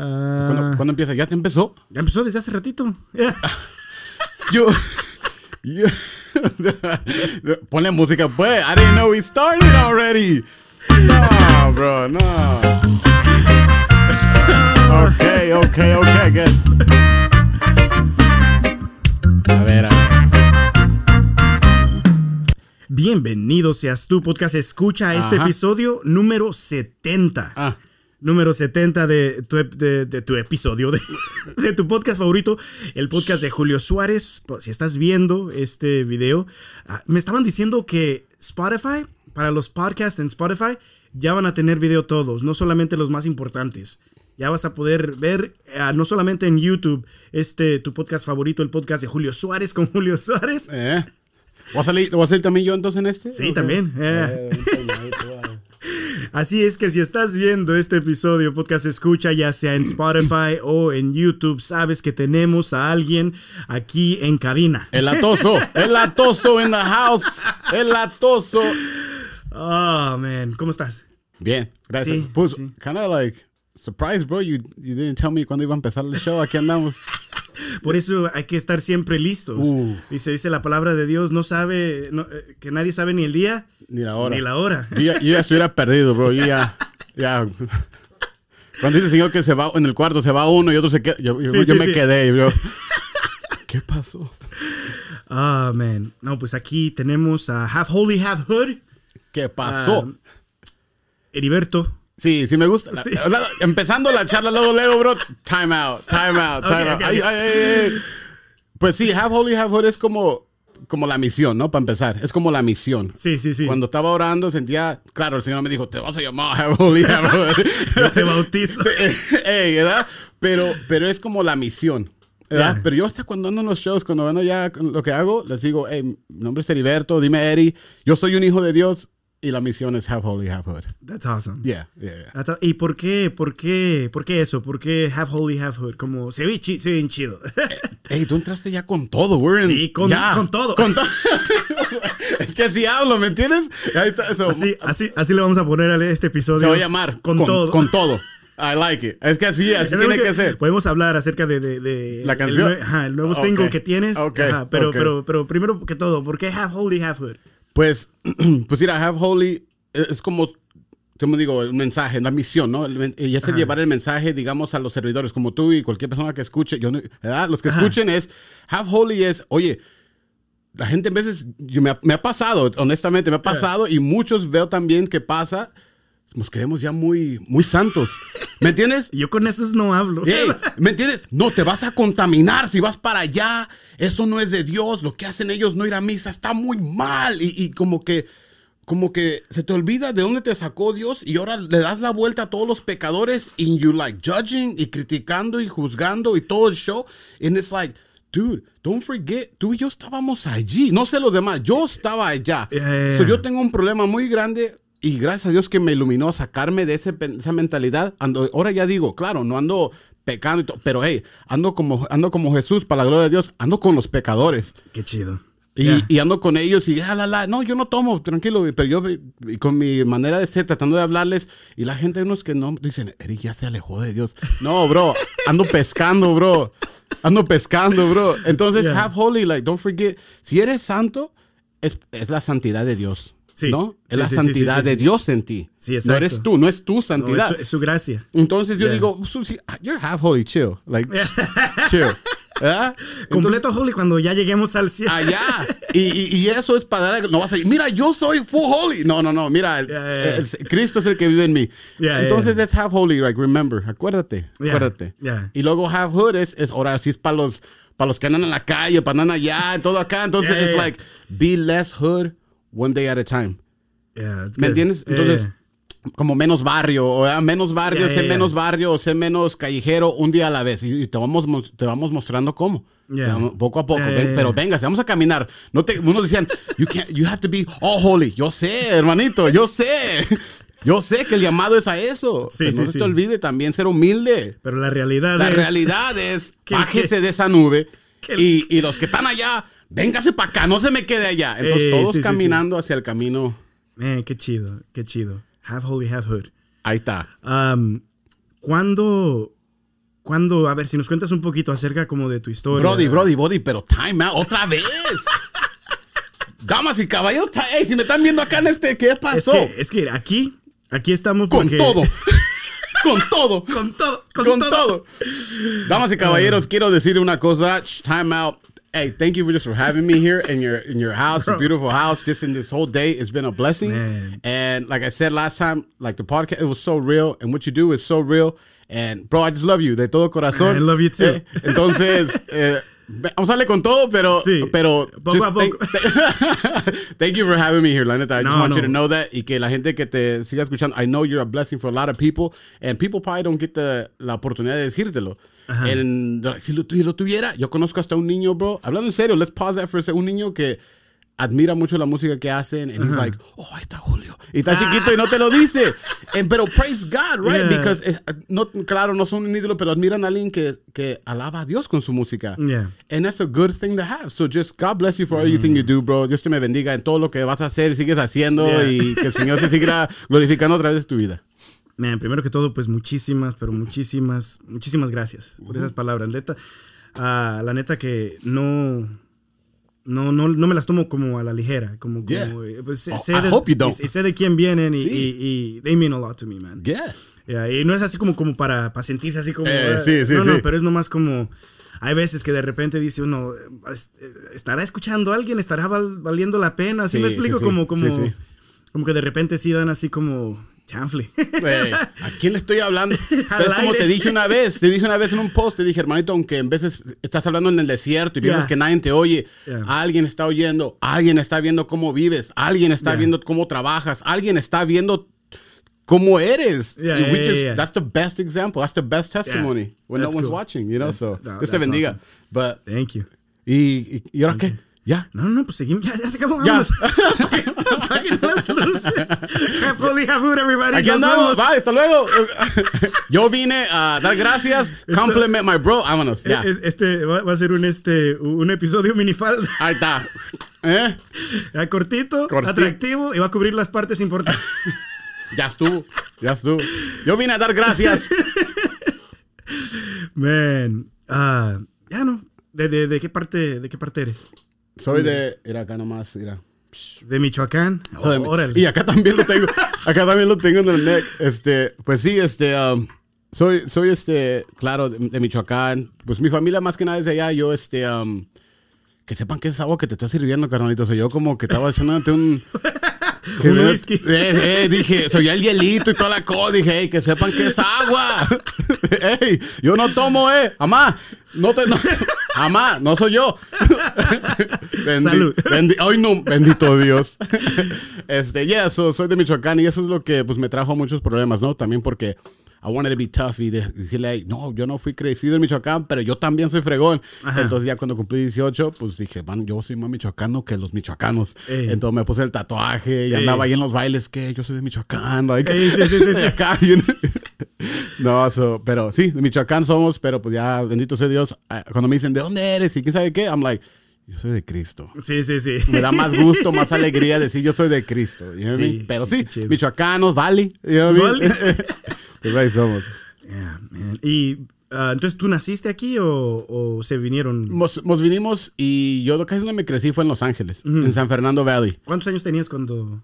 ¿Cuándo, cuándo empieza? ¿Ya te empezó? Ya empezó desde hace ratito. Yo. yo Ponle música, pues. I didn't know we started already. No, bro, no. Ok, ok, ok, good. A ver, a ver. Bienvenido seas tú, podcast. Escucha este episodio número 70. Ah, Número 70 de tu, de, de tu episodio, de, de tu podcast favorito, el podcast de Julio Suárez. Si estás viendo este video, ah, me estaban diciendo que Spotify, para los podcasts en Spotify, ya van a tener video todos, no solamente los más importantes. Ya vas a poder ver, ah, no solamente en YouTube, este, tu podcast favorito, el podcast de Julio Suárez con Julio Suárez. eh. ¿Voy a salir, voy a salir también yo entonces en este? Sí, también. eh. Eh. Así es que si estás viendo este episodio, podcast escucha, ya sea en Spotify o en YouTube, sabes que tenemos a alguien aquí en cabina. El atoso, el atoso in the house, el atoso. Oh, man, ¿cómo estás? Bien, gracias. Sí, pues, sí. kind of like, surprised, bro. You, you didn't tell me cuándo iba a empezar el show. Aquí andamos. Por eso hay que estar siempre listos. Uf. Dice, dice la palabra de Dios, no sabe, no, eh, que nadie sabe ni el día Ni la hora. ni la hora. Yo ya, yo ya estuviera perdido, bro. Yo ya, ya. Cuando dice el señor que se va en el cuarto, se va uno y otro se queda. Yo, yo- Sí, yo sí, me sí. quedé, bro. ¿Qué pasó? Ah, man. No, pues aquí tenemos a Half Holy, Half Hood, ¿Qué pasó? Ah, Heriberto. sí, sí me gusta. sí. La- la- empezando la charla, luego, luego, bro. Time out, time out, time out. ay, ay, ay. Pues sí, Half Holy, Half Holy es como, como la misión, ¿no? Para empezar, es como la misión. Sí, sí, sí. Cuando estaba orando sentía, claro, el Señor me dijo, te vas a llamar Holy. Yo te bautizo. Ey, ¿verdad? Pero, pero es como la misión. Pero yo hasta cuando ando en los shows, cuando ando ya lo que hago, les digo, hey, mi nombre es Heriberto, dime Eri, yo soy un hijo de Dios y la misión es half holy, half hood. That's awesome. Yeah, yeah, yeah. That's ¿Y por qué, por qué, por qué eso? ¿Por qué half holy, half hood? Como se ve, chi- se ve chido. Ey, tú entraste ya con todo, we're in- Sí, con- ya, con todo. Con todo. es que así hablo, ¿me entiendes? Ahí está, eso. así, así, así le vamos a poner a este episodio. se va a llamar con, todo. Con todo. I like it. Es que así, así tiene que ser. Podemos hablar acerca de, de- de La canción. El, ajá, el nuevo Ok. single que tienes. Ok, Ajá, pero, ok. pero, pero primero que todo, ¿por qué half holy, half hood? Pues, pues mira, Have Holy es como, como digo, el mensaje, la misión, ¿no? Y es el llevar el mensaje, digamos, a los servidores como tú y cualquier persona que escuche, yo, no- ¿verdad? Los que escuchen es, Have Holy es, oye, la gente en veces, yo, me, ha, me ha pasado, honestamente, me ha pasado y muchos veo también que pasa, nos creemos ya muy, muy santos, ¿me entiendes? Yo con esos no hablo. ¿Me entiendes? No, te vas a contaminar si vas para allá. Eso no es de Dios. Lo que hacen ellos no ir a misa está muy mal. Y, y como que, como que se te olvida de dónde te sacó Dios y ahora le das la vuelta a todos los pecadores y you like judging y criticando y juzgando y todo el show. And it's like, dude, don't forget, tú y yo estábamos allí. No sé los demás, yo estaba allá. Yeah. So, yo tengo un problema muy grande y gracias a Dios que me iluminó a sacarme de ese esa mentalidad. Ando, ahora ya digo, claro, no ando pecando, y todo, pero hey, ando como, ando como Jesús, para la gloria de Dios, ando con los pecadores. Qué chido. Y, Yeah. y ando con ellos y ah, la, la, no, yo no tomo, tranquilo, pero yo y con mi manera de ser, tratando de hablarles, y la gente, unos que no, dicen, Eric ya se alejó de Dios. No, bro, ando pescando, bro. Ando pescando, bro. Entonces, Yeah. have holy, like, don't forget, si eres santo, es, es la santidad de Dios. Sí. ¿No? Es Sí, la sí, santidad de. Dios en ti. No eres tú, no es tu No, santidad. es, su- es su gracia. Entonces yo Yeah. digo, "Su- sí, you're half holy, chill. Like, chill. ¿Verdad? Entonces, Completo holy cuando ya lleguemos al cielo. allá. Y, y- y eso es para dar. No vas a decir, mira, yo soy full holy. No, no, no. Mira, el- Yeah, yeah, el- Cristo es el que vive en mí. Entonces es half holy, like, remember. Acuérdate. Acuérdate. Y luego half hood es, es ahora sí es para los, para los que andan en la calle, para andar allá, todo acá. Entonces es like, be less hood one day at a time. Yeah, it's ¿Me good. entiendes? Yeah, Entonces, yeah. como menos barrio, o ah, menos barrio, sé menos barrio, sé menos callejero, un día a la vez. Y, y te, vamos, mos- te vamos mostrando cómo. Vamos- Poco a poco. Ven, ya. Pero venga, vamos a caminar. No te, unos decían, you, can't, you have to be all holy. Yo sé, hermanito, yo sé. Yo sé que el llamado es a eso. Sí, pero no sí, se sí. te olvide también ser humilde. Pero la realidad La es... realidad es, bájese de esa nube. que- Y, y los que están allá, véngase para acá, no se me quede allá. Entonces, Eh, todos sí, sí, sí. caminando hacia el camino. Man, qué chido, qué chido. Half holy, half hood. Ahí está. Um, ¿cuándo, ¿cuándo? A ver, si nos cuentas un poquito acerca como de tu historia. Brody, Brody, Brody, pero time out, otra vez. Damas y caballeros, ta- ey, si me están viendo acá en este, ¿qué Es pasó? que, es que aquí, aquí estamos con todo. con todo. Con todo, Con, todo. Damas y caballeros, quiero decir una cosa. Time out. Hey, thank you for just for having me here in your in your house, your beautiful house. Just in this whole day, it's been a blessing. Man. And like I said last time, like the podcast, it was so real, and what you do is so real. And bro, I just love you de todo corazón. I love you too. Eh, entonces, eh, vamos a darle con todo, pero, Sí, pero just. Thank, thank you for having me here, la neta. I just No, want you to know that y que la gente que te siga escuchando, I know you're a blessing for a lot of people, and people probably don't get the, la oportunidad de decírtelo. And, like, si lo, lo tuviera, yo conozco hasta un niño, bro. Hablando en serio, let's pause that for a second. Un niño que admira mucho la música que hacen, and he's like, oh, ahí está Julio. Y está chiquito y no te lo dice. And, pero praise God, right? Yeah. Because, eh, no, claro, no son un ídolo, pero admiran a alguien que, que alaba a Dios con su música. Yeah. And that's a good thing to have. So just God bless you for everything you do, bro. Dios te me bendiga en todo lo que vas a hacer y sigues haciendo Yeah. y que el Señor se siga glorificando a través de tu vida. Man, primero que todo, pues muchísimas, pero muchísimas, muchísimas gracias por esas palabras. Neta, ah, la neta que no, no, no, no me las tomo como a la ligera, como, Yeah. como eh, pues, sé, Oh, I de, hope you don't. y- sé de quién vienen y, Sí. y, y they mean a lot to me, man. Yeah. Yeah, y no es así como, como para, para sentirse así como... Eh, ah, sí, sí, no, no, sí. pero es nomás como... Hay veces que de repente dice uno, "Es- ¿estará escuchando a alguien? ¿Estará val- valiendo la pena? ¿Sí, Sí, me sí, explico? sí. Como, como, Sí, sí. como que de repente sí dan así como chanfle. Güey, ¿A quién le estoy hablando? Pero es como te dije una vez, te dije una vez en un post, te dije, hermanito, aunque en veces estás hablando en el desierto y piensas Yeah. que nadie te oye, Yeah. alguien está oyendo, alguien está viendo cómo vives, alguien está Yeah. viendo cómo trabajas, alguien está viendo cómo eres. We just-. That's the best example. That's the best testimony when no That's one's cool. watching, you know? So, no, Dios te bendiga. awesome. But, Thank you. ¿y, y, y ahora qué? ¿Ya? No, no, pues seguimos. Ya, ya se acabó. Ya. Apaguen las luces. Have holy have food, everybody. Aquí andamos. Bye, hasta luego. Yo vine a dar gracias, compliment my bro. Vámonos. Ya. Es- Este va, a ser un, este, un episodio minifalda. Ahí está. ¿Eh? Cortito, Corti- atractivo y va a cubrir las partes importantes. Ya estuvo. Ya estuvo. Yo vine a dar gracias. Man. ah, ya no. ¿De, de, de qué parte, ¿De qué parte eres? Soy de. Mira acá nomás. Mira. ¿De Michoacán? Oh, órale. Y acá también lo tengo. Acá también lo tengo en el neck. Este, pues sí, este. um, soy, soy este, claro, de, de Michoacán. Pues mi familia más que nada es de allá. Yo, este, um, que sepan que es agua que te está sirviendo, carnalito. Soy yo como que estaba echándote un. Un whisky. Eh, eh, dije, soy el hielito y toda la cosa. Dije, hey, que sepan que es agua. Ey, yo no tomo, eh. Amá, no te. No, amá, no soy yo. Bendi- Salud. bendi- Ay, no, bendito Dios. Este, yeah, so, soy de Michoacán y eso es lo que pues me trajo muchos problemas, ¿no? También porque I wanted to be tough y de- decirle, "Hey, no, yo no fui crecido en Michoacán, pero yo también soy fregón. Entonces ya cuando cumplí 18, pues dije, man, yo soy más michoacano que los michoacanos. Ey. Entonces me puse el tatuaje y Ey. andaba ahí en los bailes, que yo soy de Michoacán. like, Ey, sí, sí, sí, sí. acá, bien. no, so, pero sí, de Michoacán somos, pero pues ya, bendito sea Dios, ah, cuando me dicen, ¿de dónde eres? Y quién sabe qué, I'm like, yo soy de Cristo. Sí, sí, sí. Me da más gusto, más alegría decir yo soy de Cristo. you know Sí? Pero sí, sí, michoacanos, Valley. you know? Valley. pues ahí somos. Yeah, man. Y ah, entonces, ¿tú naciste aquí o, o se vinieron? Nos, nos vinimos y yo casi donde me crecí fue en Los Ángeles, en San Fernando Valley. ¿Cuántos años tenías cuando,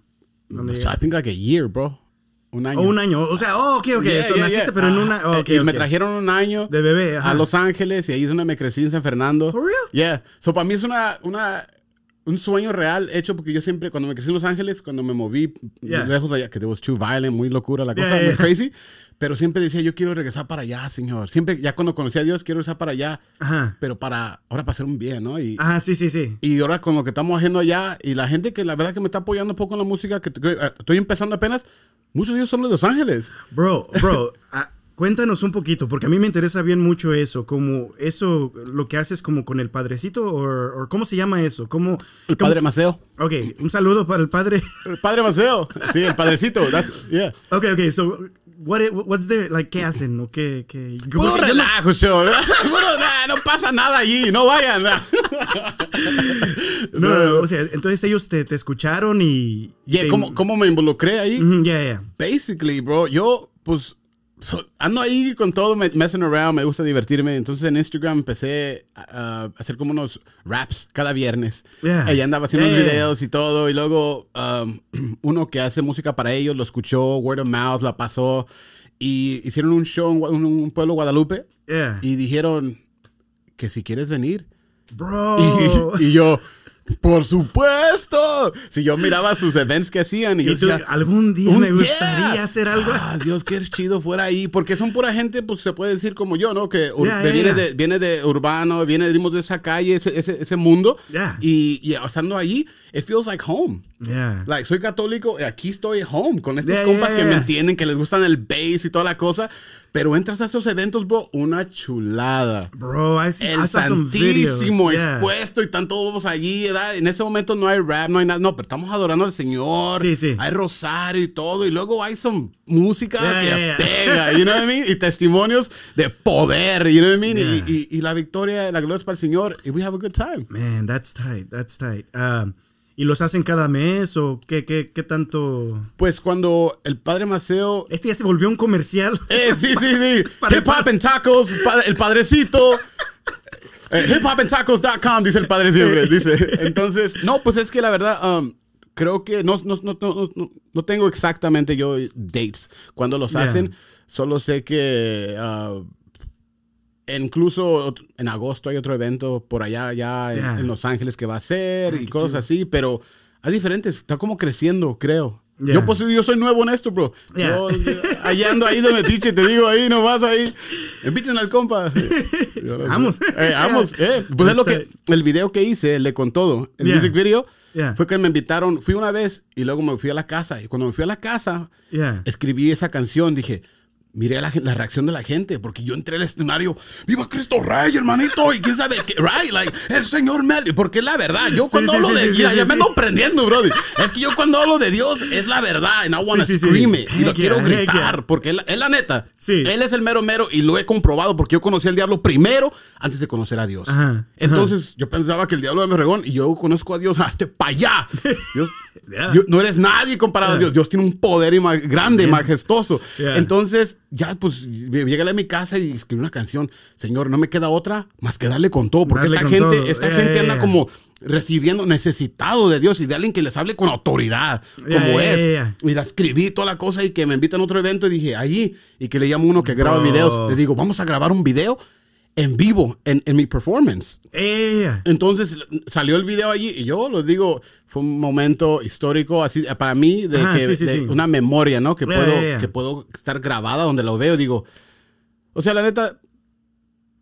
cuando I think like a year, bro. Un año. O un año. O sea, oh, ok, ok. Yeah, so, yeah, naciste, yeah. pero en Ah, una. oh, ok, y me ok. trajeron un año De bebé, ajá. a Los Ángeles y ahí es donde me crecí en San Fernando. For real? Yeah. So para mí es una, una, un sueño real hecho porque yo siempre, cuando me crecí en Los Ángeles, cuando me moví lejos de allá, que it was too violent, muy locura la cosa, muy crazy. Pero siempre decía, yo quiero regresar para allá, Señor. Siempre, ya cuando conocí a Dios, quiero regresar para allá, Ajá. pero para, ahora para hacer un bien, ¿no? Y, Ajá, sí, sí, sí. y ahora con lo que estamos haciendo allá y la gente que la verdad que me está apoyando un poco en la música, que, que, eh, estoy empezando apenas, muchos de ellos son de Los Ángeles. Bro, bro, ah, cuéntanos un poquito, porque a mí me interesa bien mucho eso, como eso, lo que haces como con el padrecito, o ¿cómo se llama eso? ¿Cómo, El padre Maceo. Ok, un saludo para el padre. El padre Maceo. Sí, el padrecito. That's, yeah. Ok, ok, so, what, what's the, like, ¿qué hacen? ¿O qué, qué? Puro relajo, show. Puro, nah, no pasa nada allí. No vayan. nah. No, no, o sea, entonces ellos te, te escucharon y... Yeah, te- ¿cómo, ¿Cómo me involucré ahí? Ujú, Ya, ya. Basically, bro, yo, pues, ando ahí con todo, me- messing around, me gusta divertirme. Entonces en Instagram empecé a, a hacer como unos raps cada viernes. Yeah. Y andaba haciendo Yeah. unos videos y todo. Y luego um, uno que hace música para ellos lo escuchó, word of mouth, la pasó. Y hicieron un show en un, un pueblo Guadalupe. Yeah. Y dijeron que si quieres venir. Bro. Y, y yo, por supuesto. Si yo miraba sus events que hacían y, yo Y tú, decía, algún día me gustaría yeah. hacer algo. Ah, Dios, qué chido fuera ahí. Porque son pura gente, pues se puede decir como yo, ¿no? Que Yeah, yeah, viene. De, viene de urbano, viene de esa calle, ese, ese, ese mundo. Y, y estando allí, it feels like home. Yeah. Like, soy católico y aquí estoy home con estos Yeah, compas yeah, que me yeah. entienden, que les gustan el bass y toda la cosa. Pero entras a esos eventos, bro, una chulada. Bro, I, see, El I saw some santísimo Yeah. expuesto y están todos allí, ¿verdad? En ese momento no hay rap, no hay nada, no, pero estamos adorando al Señor. Sí, sí. Hay rosario y todo, y luego hay son música Yeah, que yeah, yeah. pega, you know what I mean? Y testimonios de poder, you know what I mean? Y- Yeah. Y, y la victoria, la gloria es para el Señor, y we have a good time. Man, that's tight, that's tight. Um, ¿Y los hacen cada mes o qué, qué, qué tanto? Pues cuando el Padre Maceo Este ya se volvió un comercial. Eh, sí, sí, sí. El Hip Hop and Tacos, el padrecito. Eh, hiphopandtacos.com, dice el padre siempre. Dice. Entonces, no, pues es que la verdad, um, creo que no, no, no, no, no- no tengo exactamente yo dates cuando los Yeah. hacen. Solo sé que uh, incluso en agosto hay otro evento por allá, ya en, Yeah. en Los Ángeles que va a ser Ay, y cosas chido. así, pero hay diferentes. Está como creciendo, creo. Yeah. Yo, pues, yo soy nuevo en esto, bro. Yeah. Yo, allá ando ahí donde tiche, te digo ahí nomás ahí. Inviten al compa. Yo. Vamos. Eh, vamos. Eh, pues es lo que, el video que hice, el de con todo, el music video, Yeah. fue que me invitaron, fui una vez y luego me fui a la casa. Y cuando me fui a la casa, Yeah. escribí esa canción, dije, miré la, la reacción de la gente, porque yo entré al escenario, ¡Viva Cristo Rey, hermanito! Y quién sabe qué, right, like, el Señor Mel, porque es la verdad. Yo cuando sí, hablo sí, de, sí, mira, ya me ando prendiendo, brother. Es que yo cuando hablo de Dios es la verdad, and I wanna scream it, y lo quiero gritar, porque él- es la neta. Sí. Él es el mero mero y lo he comprobado porque yo conocí al diablo primero antes de conocer a Dios. Ajá, ajá. Entonces yo pensaba que el diablo era mi regón y yo conozco a Dios hasta para allá. Dios, Yeah. No eres nadie comparado a Dios. Dios tiene un poder y ma- grande, Bien. majestuoso. Yeah. Entonces, ya pues llegué a mi casa y escribí una canción. Señor, no me queda otra más que darle con todo. Porque Darle esta gente, todo. esta gente anda como recibiendo, necesitado de Dios y de alguien que les hable con autoridad, como es. Y la escribí toda la cosa y que me invitan a otro evento y dije, allí, y que le llamo uno que graba videos. Le digo, vamos a grabar un video en vivo, en, en mi performance. Yeah. Entonces salió el video allí y yo lo digo, fue un momento histórico así para mí de, Ajá, que, sí, sí, de sí. una memoria, ¿no? Que Yeah, puedo yeah. que puedo estar grabada donde lo veo, digo. O sea, la neta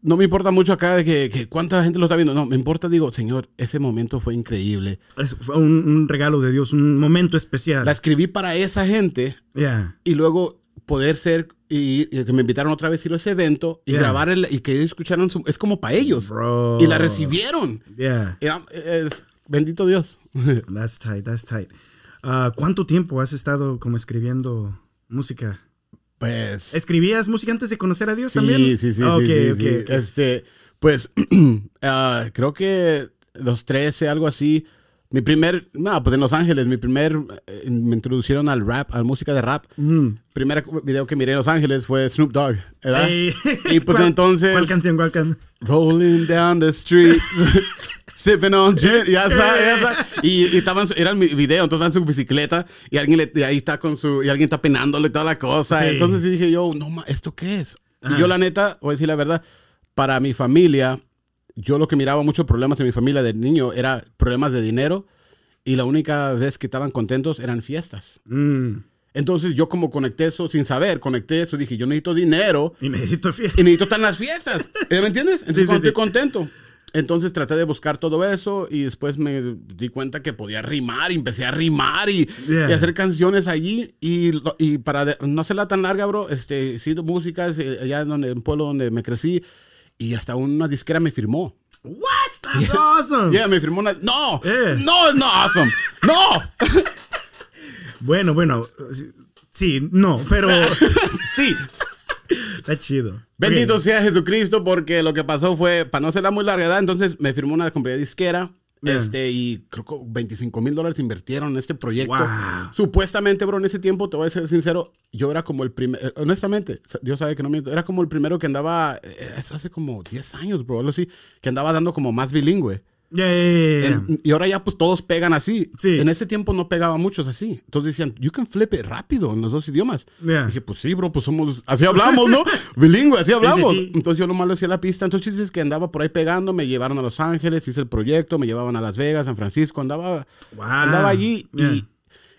no me importa mucho acá de que, que cuánta gente lo está viendo, no, me importa digo, Señor, ese momento fue increíble. Es- fue un, un regalo de Dios, un momento especial. La escribí para esa gente Yeah. y luego poder ser y, y que me invitaron otra vez a ir a ese evento y Yeah. grabar el, y que ellos escucharan su- es como para ellos Bro. y la recibieron. Yeah. Ah, es- bendito Dios. That's tight, that's tight. Ah, ¿Cuánto tiempo has estado como escribiendo música? Pues. ¿Escribías música antes de conocer a Dios sí, también? sí, sí, sí, ok, sí. Este, pues, ah, creo que los 13, algo así. Mi primer, no, pues en Los Ángeles, mi primer, eh, me introducieron al rap, a la música de rap. Mm. Primer video que miré en Los Ángeles fue Snoop Dogg, ¿verdad? Ey. Y pues ¿Cuál- entonces, ¿Cuál canción? ¿Cuál canción? rolling down the street, sipping on gin, ya sabes, ya sabes. Y, y estaban, era el video, entonces van en su bicicleta y alguien le, y ahí está con su, y alguien está penándole toda la cosa. Sí. Entonces dije yo, no, ma, ¿esto qué es? Ajá. Y yo la neta, voy a decir la verdad, para mi familia, yo lo que miraba muchos problemas en mi familia de niño era problemas de dinero y la única vez que estaban contentos eran fiestas. Mm. Entonces yo como conecté eso sin saber, conecté eso, dije, yo necesito dinero Y necesito fiesta. y necesito estar en las fiestas. ¿Eh, ¿Me entiendes? Entonces Sí, sí, estoy contento. Entonces traté de buscar todo eso y después me di cuenta que podía rimar y empecé a rimar y, Yeah. y hacer canciones allí. Y, y para de- no hacerla tan larga, bro, este, hice músicas eh, allá en, donde, en un pueblo donde me crecí y hasta una disquera me firmó. What? That's awesome. Yeah, me firmó una... No, Yeah. no, no, awesome. No. Bueno, bueno. Sí, no, pero sí. está chido. Bendito sea Jesucristo porque lo que pasó fue, para no hacerla muy larga edad, entonces me firmó una compañía disquera Este, y creo que 25 mil dólares invirtieron en este proyecto. Wow. Supuestamente, bro, en ese tiempo, te voy a ser sincero, yo era como el primer, eh, honestamente, Dios sabe que no miento, era como el primero que andaba, eh, eso hace como 10 años, bro, algo así, que andaba dando como más bilingüe. Yeah, yeah, yeah, yeah. En- y ahora ya pues todos pegan así. Sí. En ese tiempo no pegaba muchos así. Entonces decían, you can flip it rápido en los dos idiomas. Dije, pues sí, bro, pues somos, así hablamos, ¿no? Bilingüe, así hablamos. sí, sí. Entonces yo lo malo hacía la pista. Entonces dices que andaba por ahí pegando, me llevaron a Los Ángeles, hice el proyecto, me llevaban a Las Vegas, San Francisco, andaba, Wow. andaba allí. Y,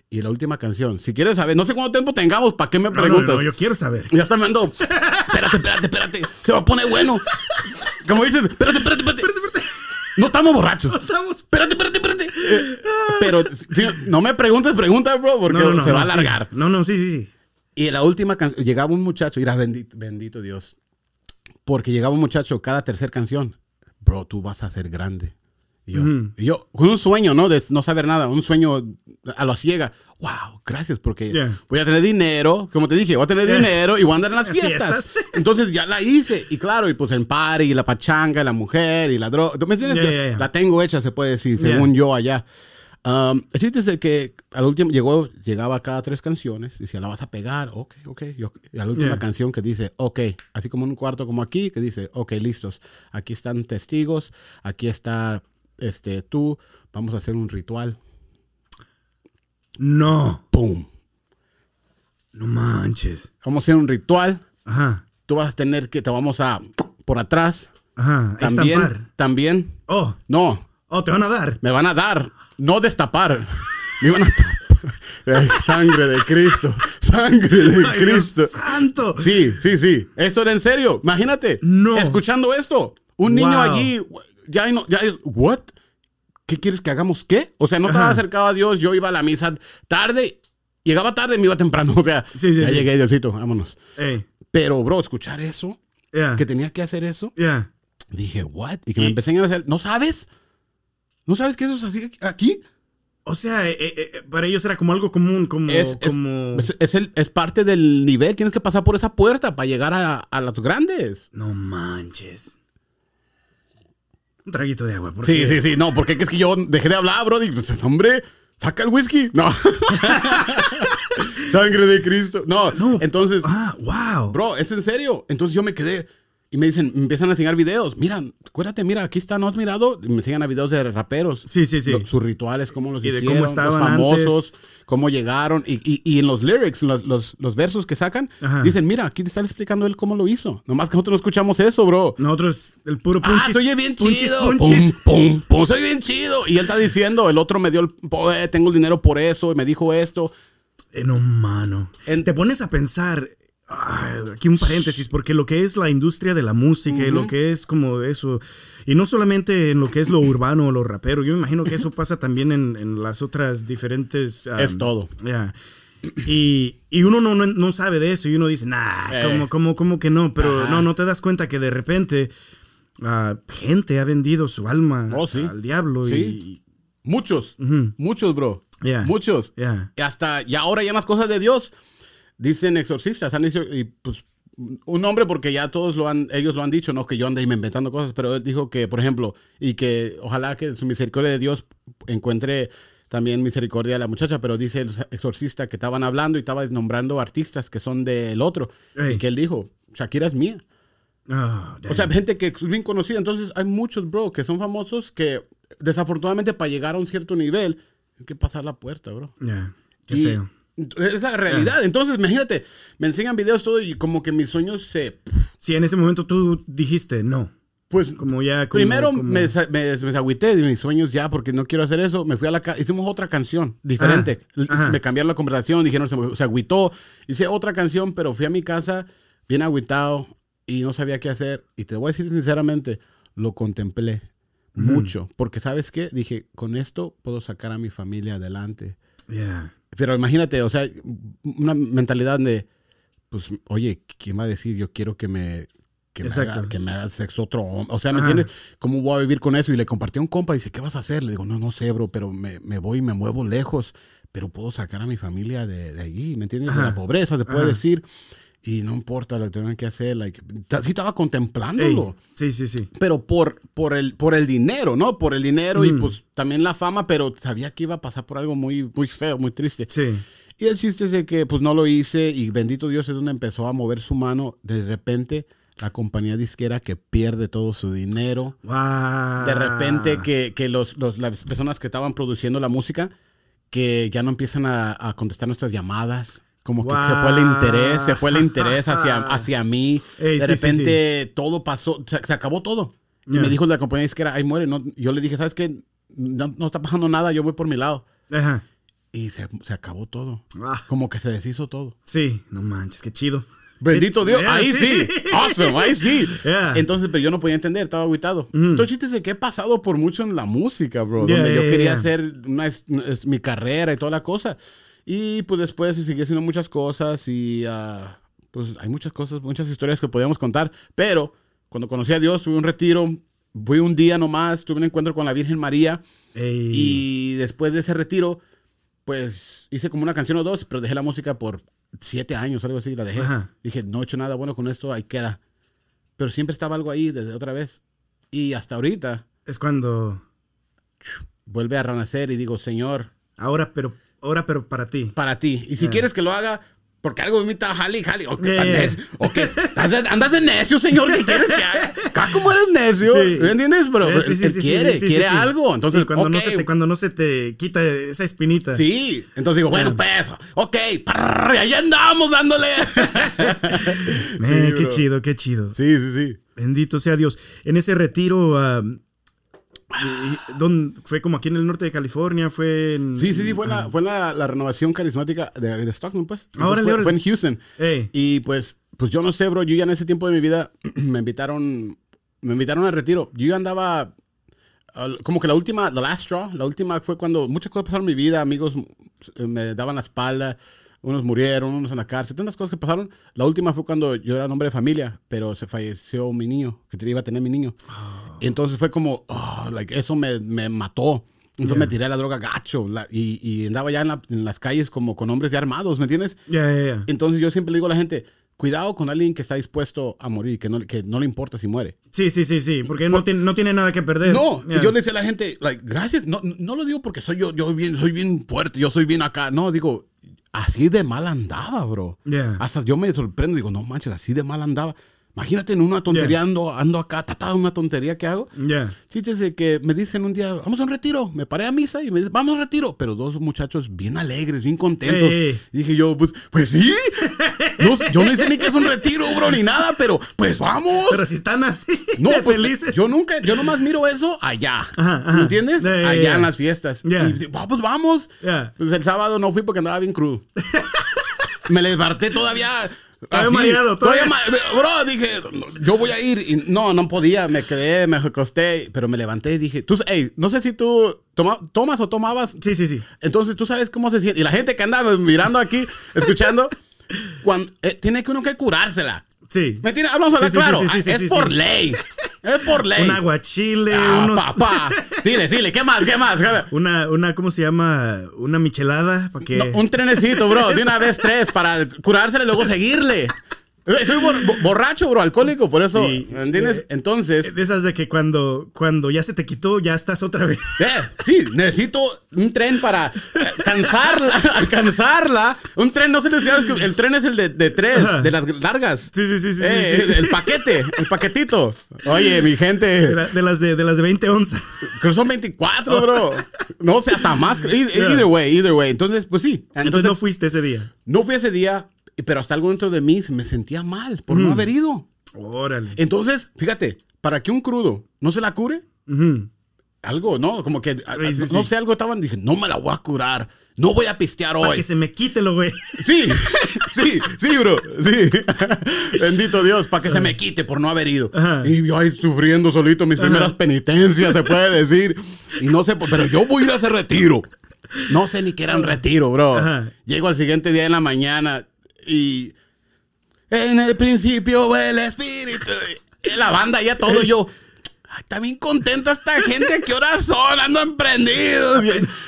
y la última canción, si quieres saber, no sé cuánto tiempo tengamos, ¿para qué me No, no, preguntas? no, yo quiero saber. Ya está me ando. Espérate, espérate, espérate. Se va a poner bueno. Como dices, espérate, espérate, espérate. No estamos borrachos. Estamos. Espérate, espérate, espérate. Eh, pero no me preguntes, pregunta, bro, porque No, no, no, se va a no, sí. alargar. No, no, sí, sí, sí. Y la última canción, llegaba un muchacho, mira, bendito, bendito Dios. Porque llegaba un muchacho cada tercer canción. Bro, tú vas a ser grande. Yo, yo, con un sueño, ¿no? De no saber nada, un sueño a la ciega. Wow, gracias, porque Yeah. voy a tener dinero, como te dije, voy a tener Yeah. dinero y voy a andar en las fiestas. fiestas. Entonces ya la hice. Y claro, y pues el party, y la pachanga, y la mujer, y la droga. ¿Tú me entiendes? Yeah. La tengo hecha, se puede decir, según yo allá. Um, el chiste es de que al último llegó, llegaba cada tres canciones, decía, la vas a pegar, ok, ok. Yo- y a la última Yeah. canción que dice, ok, así como en un cuarto como aquí, que dice, ok, listos, aquí están testigos, aquí está este, tú, vamos a hacer un ritual, No. ¡pum! No manches. Vamos a hacer un ritual, Ajá. tú vas a tener que, te vamos a, por atrás, Ajá. también, Estampar. también, Oh. no, Oh, te van a dar. me van a dar, no destapar, me van a sangre de Cristo, sangre de Ay, Dios Cristo. santo. Sí, sí, sí. Eso era en serio. Imagínate. No. Escuchando esto. Un niño allí. Ya no. Ya, ¿What? ¿Qué quieres que hagamos? ¿Qué? O sea, no estaba Ajá. acercado a Dios. Yo iba a la misa tarde. Llegaba tarde y me iba temprano. O sea, Sí, sí, ya sí. llegué, Diosito. Vámonos. Ey. Pero, bro, escuchar eso, Yeah. que tenía que hacer eso, Yeah. dije, ¿what? Y que me empecé a hacer. ¿No sabes? ¿No sabes que eso es así aquí? O sea, eh, eh, eh, para ellos era como algo común, como... Es, como... es, es el- es parte del nivel. Tienes que pasar por esa puerta para llegar a, a los grandes. No manches. Un traguito de agua, por Sí, sí, sí, no, porque es que yo dejé de hablar, bro. Digo, hombre, saca el whisky. No. Sangre de Cristo. No, No. entonces, Ah, wow. bro, es en serio. Entonces yo me quedé y me dicen, me empiezan a enseñar videos. Mira, acuérdate, mira, aquí está, ¿no has mirado? Y me enseñan a videos de raperos. Sí, sí, sí. Lo- sus rituales, cómo los Y de cómo estaban los famosos, cómo llegaron. Y, y- y en los lyrics, los, los- los versos que sacan, Ajá. dicen, mira, aquí te está explicando él cómo lo hizo. Nomás que nosotros no escuchamos eso, bro. Nosotros, el puro Ah, punchis. se oye bien punchis, chido. punchis. Pum, pum, pum, se oye bien chido. Y él está diciendo, el otro me dio el poder, tengo el dinero por eso, y me dijo esto. Eh, no, mano. En- Te pones a pensar, aquí un paréntesis, porque lo que es la industria de la música y lo que es como eso, y no solamente en lo que es lo urbano o lo rapero, yo me imagino que eso pasa también en, en las otras diferentes... um, Es todo. Y, y uno no, no, no sabe de eso y uno dice, nah, Eh. ¿cómo, cómo, cómo que no? Pero Ajá. no, no te das cuenta que de repente ah, gente ha vendido su alma Oh, sí. al diablo Sí. Muchos, y... ujú, muchos, bro. Ya. Muchos. ya. Y hasta, y ahora ya en las cosas de Dios, dicen exorcistas, han dicho, y pues, un hombre porque ya todos lo han, ellos lo han dicho, no que yo ande inventando cosas, pero él dijo que, por ejemplo, y que ojalá que su misericordia de Dios encuentre también misericordia de la muchacha, pero dice el exorcista que estaban hablando y estaba nombrando artistas que son del otro, Ey. y que él dijo, Shakira es mía. Ah, O sea, gente que es bien conocida. Entonces, hay muchos, bro, que son famosos que desafortunadamente para llegar a un cierto nivel hay que pasar la puerta, bro. ya. Qué Y feo. Es la realidad. Entonces, imagínate, me enseñan videos todo y como que mis sueños se... Sí, en ese momento tú dijiste no. Pues Como ya. como- primero como- me, me, de mis sueños ya porque no quiero hacer eso. Me fui a la casa, hicimos otra canción diferente. Ajá, ajá. Me cambiaron la conversación, dijeron, se, me- se agüitó. Hice otra canción, pero fui a mi casa bien agüitado y no sabía qué hacer. Y te voy a decir sinceramente, lo contemplé mucho. Porque ¿sabes qué? Dije, con esto puedo sacar a mi familia adelante. Ya. Pero imagínate, o sea, una mentalidad de, pues, oye, ¿quién va a decir? Yo quiero que me, que me, haga, que me haga sexo otro hombre. O sea, ¿me Ajá. entiendes? ¿Cómo voy a vivir con eso? Y le compartí a un compa y dice, ¿qué vas a hacer? Le digo, no, no sé, bro, pero me, me voy y me muevo lejos, pero puedo sacar a mi familia de, de allí, ¿me entiendes? De la pobreza, se puede Ajá. decir. Y no importa lo que tengan que hacer. Like, sí estaba contemplándolo. Sí, sí, sí. Pero por, por, el, por el dinero, ¿no? Por el dinero y Mm. pues también la fama, pero sabía que iba a pasar por algo muy, muy feo, muy triste. Sí. Y el chiste es de que pues no lo hice y bendito Dios es donde empezó a mover su mano. De repente la compañía disquera que pierde todo su dinero. Wow. De repente que, que los, los- las personas que estaban produciendo la música que ya no empiezan a, a contestar nuestras llamadas. Como que se fue el Wow. interés, se fue el interés hacia, hacia mí. Ey, de sí, sí, repente todo pasó, se, se acabó todo. Y Ya. me dijo la compañía disquera, ahí muere. No, yo le dije, ¿sabes qué? No, no está pasando nada, yo voy por mi lado. Ajá. Y se, se acabó todo. Ah, Como que se deshizo todo. sí, no manches, qué chido. Bendito Dios, Yeah, ahí sí. Awesome, ahí sí. Yeah. Entonces, pero yo no podía entender, estaba aguitado. Entonces, chiste que he pasado por mucho en la música, bro. Yeah, donde yo yeah, quería yeah. hacer una, es- es- mi carrera y toda la cosa. Y pues después seguí haciendo muchas cosas y ah, pues hay muchas cosas, muchas historias que podíamos contar. Pero cuando conocí a Dios, tuve un retiro, fui un día nomás, tuve un encuentro con la Virgen María. Ey. Y después de ese retiro, pues hice como una canción o dos, pero dejé la música por siete años, algo así, la dejé. Ajá. Dije, no he hecho nada bueno con esto, ahí queda. Pero siempre estaba algo ahí desde otra vez. Y hasta ahorita Es cuando. vuelve a renacer y digo, Señor, Ahora, pero. Ahora, pero para ti. para ti. Y si Ah. quieres que lo haga, porque algo mí está jali, jali. ¿O tan yeah. necio? ¿O? ¿Andas de- ¿Andas necio, Señor? ¿Qué quieres que haga? ¿Cá cómo eres necio? Sí. ¿Me entiendes? Pero Eh, sí, sí, él quiere, quiere algo. Entonces, Sí, cuando, no se te, cuando no se te quita esa espinita. Sí, entonces digo, bueno, pues, ok, prrr, ahí andamos dándole. Eh, qué chido, qué chido. Sí, sí, sí. Bendito sea Dios. En ese retiro, am, ¿dónde- ¿fue como aquí en el norte de California? ¿Fue en...? Sí, sí, sí, fue, la, fue la, la renovación carismática de, de Stockton, pues. Ah, órale, fue, fue en Houston. Ey, Y pues, pues yo no sé, bro, yo ya en ese tiempo de mi vida me invitaron, me invitaron al retiro. Yo ya andaba, como que la última, the last straw, la última fue cuando muchas cosas pasaron en mi vida, amigos eh, me daban la espalda, unos murieron, unos en la cárcel, tantas cosas que pasaron. La última fue cuando yo era hombre de familia, pero se falleció mi niño, que iba a tener mi niño. Y entonces fue como, oh, like, eso me, me mató. Entonces me tiré a la droga gacho la- y, y andaba ya en, la- en las calles como con hombres ya armados, ¿me entiendes? ya, ya, ya. Entonces yo siempre le digo a la gente, cuidado con alguien que está dispuesto a morir, que no, que no le importa si muere. Sí, sí, sí, sí, porque no tiene, no tiene nada que perder. No, Ya. y yo le decía a la gente, like, gracias, no, no lo digo porque soy yo, yo bien, soy bien fuerte, yo soy bien acá. No, digo, así de mal andaba, bro. Ya. Hasta yo me sorprendo, digo, no manches, así de mal andaba. Imagínate en una tontería, ando, ando acá, tatada una tontería que hago. Ya. Chiste de que me dicen un día, vamos a un retiro. Me paré a misa y me dicen, vamos a un retiro. Pero dos muchachos bien alegres, bien contentos. Y dije yo, pues, pues sí. No yo no sé ni qué es un retiro, bro, ni nada, pero pues vamos. Pero si están así, no, de pues, felices. yo nunca, yo nomás miro eso allá. Ajá, ajá. ¿Me entiendes? Allá en las fiestas. Ya. Y dije, "Va, pues vamos. Pues el sábado no fui porque andaba bien crudo. me levanté todavía. Todavía mareado, todavía. Bro, dije, yo voy a ir. Y no, no podía, me quedé, me acosté, pero me levanté y dije, tú, hey, no sé si tú toma- tomas o tomabas. Sí, sí, sí. Entonces tú sabes cómo se siente. Y la gente que anda mirando aquí, escuchando, cuando, eh, tiene que uno que curársela. Sí. ¿Me entiendes? Hablamos a Sí, sí, claro. sí, sí, sí, es sí, por ley. Es por ley. Un aguachile, Ah, unos... papá. Dile, dile, ¿qué más? ¿Qué más? Una, una, ¿cómo se llama? Una michelada para que... No, un trenecito, bro. De una vez tres para curársela y luego seguirle. Eh, Soy bor- bo- borracho, bro, alcohólico, por eso, Sí. ¿entiendes? Eh, Entonces, De esas de que cuando, cuando ya se te quitó, ya estás otra vez. eh, sí, necesito un tren para eh, alcanzarla, alcanzarla. Un tren, no se les olvida que el tren es el de, de tres, Ajá. de las largas. Sí, sí, sí, sí. Eh, sí, sí. El, el paquete, el paquetito. Oye, mi De, gente, la- de las de, de las de 20 onzas. creo son 24, bro. No sé, hasta más. E- Yeah. Either way, either way. Entonces, pues sí. Entonces no fuiste ese día. No fui ese día, pero hasta algo dentro de mí me sentía mal por Mm. no haber ido. Órale. Entonces, fíjate, para que un crudo no se la cure, algo, ¿no? Como que, a- Sí, sí, no, sí. sé, algo estaban diciendo, no me la voy a curar, no voy a pistear Para hoy. que se me quite lo güey. Sí, sí, sí, bro, sí. Bendito Dios, para que se me quite por no haber ido. Ajá. Y yo ahí sufriendo solito mis primeras penitencias, se puede decir. Y no sé, pero yo voy a ir a ese retiro. No sé ni qué era un retiro, bro. Ajá. Llego al siguiente día en la mañana y... En el principio el espíritu. La banda ya todo yo... Ay, Está bien contenta esta gente. ¿Qué horas son? Ando emprendidos.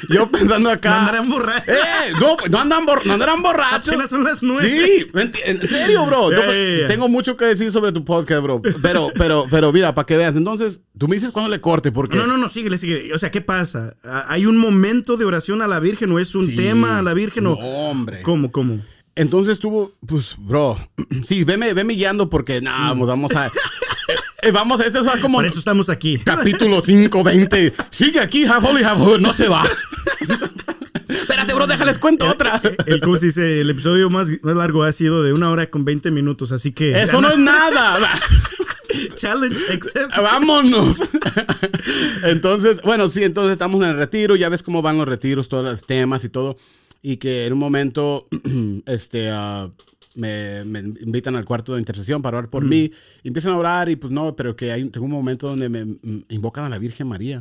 Yo pensando acá. No andarán borrachos. Eh, no, no andan, no andarán borrachos. Apenas son las nueve. Sí, en serio, bro. Yo- ya, ya. Tengo mucho que decir sobre tu podcast, bro. Pero, pero, pero mira, para que veas. Entonces, tú me dices cuándo le corte, porque. No, no, no, síguele, síguele. O sea, ¿qué pasa? ¿Hay un momento de oración a la Virgen o es un Sí. tema a la Virgen o No, hombre. cómo, cómo? Entonces tuvo, pues, bro, sí, veme, veme guiando porque, nada, vamos, vamos a, eh, vamos esto es como Por eso estamos aquí. capítulo 5, 20, sigue aquí, half holy, no se va. Espérate, bro, déjales cuento otra. El, ¿cómo se dice? El episodio más, más largo ha sido de una hora con 20 minutos, así que... Eso no es nada. Challenge accept. Vámonos. Entonces, bueno, sí, entonces estamos en el retiro, ya ves cómo van los retiros, todos los temas y todo. Y que en un momento, este, ah, me, me invitan al cuarto de intercesión para orar por mí. Y empiezan a orar y pues no, pero que hay tengo un momento donde me mm, invocan a la Virgen María.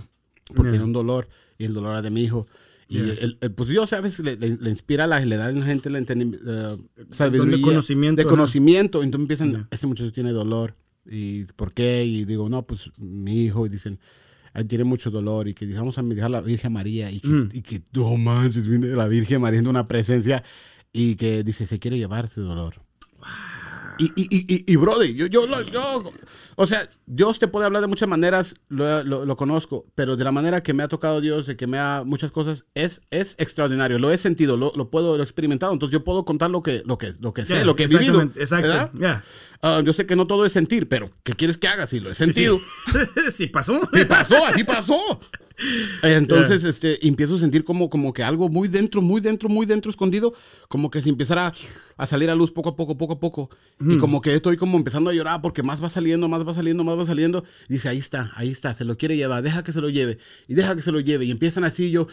Porque Yeah. tiene un dolor y el dolor era de mi hijo. Y el- el- pues Dios, ¿sabes? Le, le- le inspira, la, le da a la gente el entendimiento, sabiduría, conocimiento, de conocimiento. Entonces empiezan, este muchacho tiene dolor. ¿Y por qué? Y digo, no, pues mi hijo. Y dicen, "Ah, tiene mucho dolor. Y que vamos a a la Virgen María. Y que, y que no manches, viene la Virgen María en una presencia. Y que dice, se quiere llevar ese dolor. Y, y, y, y, y, brother, yo, yo, lo- yo- o sea, Dios te puede hablar de muchas maneras, lo, lo- lo conozco, pero de la manera que me ha tocado Dios, de que me ha muchas cosas, es, es extraordinario. Lo he sentido, lo, lo puedo, lo he experimentado. Entonces yo puedo contar lo que, lo que, lo que sé, lo que he vivido. exactamente, Exacto. ¿verdad? Ya. Ah, yo sé que no todo es sentir, pero ¿qué quieres que haga si lo he sentido? Sí, pasó. Sí pasó, así pasó. Entonces, este, empiezo a sentir como, como que algo muy dentro, muy dentro, muy dentro escondido, como que se empezara a salir a luz poco a poco, poco a poco. Y como que estoy como empezando a llorar porque más va saliendo, más va saliendo, más va saliendo. Y dice, ahí está, ahí está, se lo quiere llevar, deja que se lo lleve. Y deja que se lo lleve. Y empiezan así yo,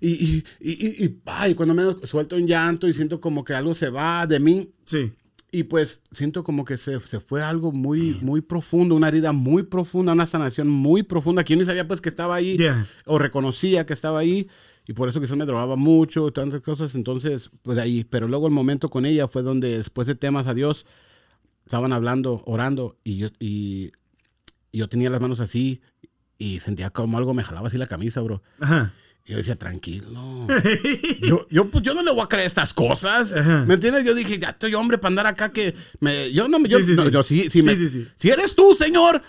y, y, y, y, y, ay, cuando me suelto en llanto y siento como que algo se va de mí. Sí. Y pues siento como que se, se fue algo muy, muy profundo, una herida muy profunda, una sanación muy profunda, que yo ni sabía pues que estaba ahí Yeah. o reconocía que estaba ahí. Y por eso quizás me drogaba mucho, tantas cosas. Entonces, pues de ahí. Pero luego el momento con ella fue donde después de temas a Dios, estaban hablando, orando, y yo, y, y yo tenía las manos así y sentía como algo me jalaba así la camisa, bro. Ajá. Yo decía, tranquilo. yo, yo, pues, yo no le voy a creer estas cosas. Ajá. ¿Me entiendes? Yo dije, ya estoy hombre para andar acá que me. Yo no me. Yo, Sí, sí, no, sí. yo sí, Sí, me-. Si eres tú, señor,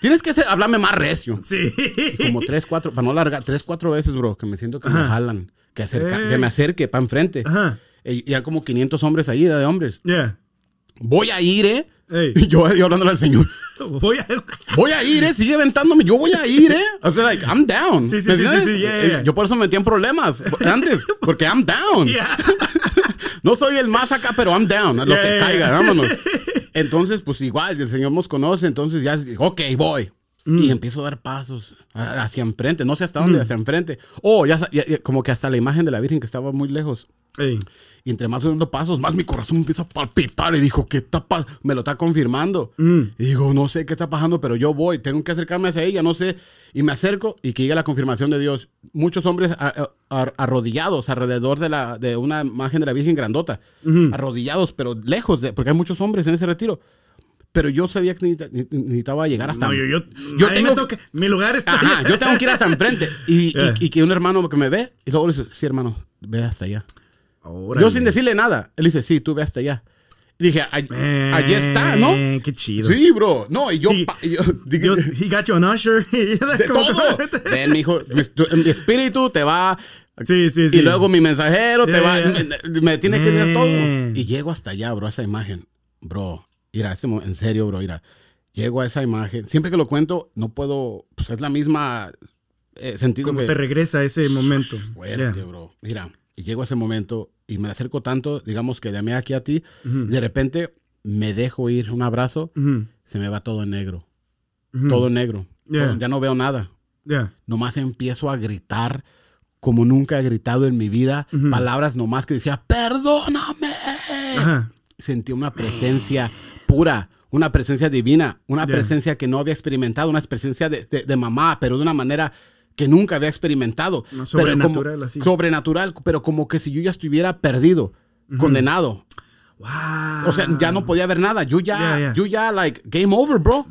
tienes que hablarme más recio. Sí. Como tres, cuatro, para no largar, tres, cuatro veces, bro, que me siento que me Ajá. jalan, que, acerca- que me acerque para enfrente. Ajá. Y y hay como 500 hombres ahí, de hombres. Ya. Voy a ir, ¿eh? Ey. Y yo, yo hablándole al señor. Voy a. Voy a ir, ¿eh? Sigue aventándome. Yo voy a ir, ¿eh? O sea, like, I'm down. Sí, sí, ¿Me sí, sí, sí, yeah, yeah. Yo por eso me metí en problemas antes, porque I'm down. Ya. No soy el más acá, pero I'm down. Lo Yeah, que yeah, caiga, yeah. vámonos. Entonces, pues igual, el Señor nos conoce, entonces ya, ok, voy. Mm. Y empiezo a dar pasos hacia enfrente, no sé hasta dónde, hacia enfrente. Oh, ya- ya, como que hasta la imagen de la Virgen que estaba muy lejos. Ey. Y entre más dando pasos, más mi corazón empieza a palpitar. Y dijo, ¿qué está pa-?" Me lo está confirmando. Mm. Y digo, no sé qué está pasando, pero yo voy. Tengo que acercarme hacia ella, no sé. Y me acerco y que llegue la confirmación de Dios. Muchos hombres a- a- arrodillados alrededor de, la, de una imagen de la Virgen grandota. Arrodillados, pero lejos, de, porque hay muchos hombres en ese retiro. Pero yo sabía que necesita- necesitaba llegar hasta... No, yo, yo, Yo nadie me tengo- toca. Mi lugar está. Ajá, yo tengo que ir hasta enfrente. Y, y- Yeah. y que un hermano que me ve, y luego le dice, sí, hermano, ve hasta allá. Órale. Yo sin decirle nada. Él dice, sí, tú ve hasta allá. Y dije, "All- allí está, ¿no? Eh, Qué chido. Sí, bro. No, y yo... Y yo- Dios, he got you an usher. de todo. Ven, mi hijo, mi, tu- mi espíritu te va... Sí, sí, sí. Y luego mi mensajero te Ya, va... ya. Me, me tiene que dar todo. Y llego hasta allá, bro, a esa imagen. Bro, mira, este, en serio, bro, mira. Llego a esa imagen. Siempre que lo cuento, no puedo... Pues es la misma eh, sentido Como que... te regresa a ese momento. Fuerte, Ya. bro. Mira, y llego a ese momento y me acerco tanto, digamos que de mí aquí a ti, de repente me dejo ir un abrazo, se me va todo en negro. Todo en negro. Yeah. Todo- ya no veo nada. Ya. Nomás empiezo a gritar como nunca he gritado en mi vida. Palabras nomás que decía, perdóname. Ajá. Sentí una presencia pura, una presencia divina, una Yeah. presencia que no había experimentado, una presencia de, de- de mamá, pero de una manera que nunca había experimentado. Como- sobrenatural, así. Sobrenatural, pero como que si yo ya estuviera perdido, condenado. Wow. O sea, ya no podía ver nada. Yo ya, Yeah, yeah. yo ya, like, game over, bro.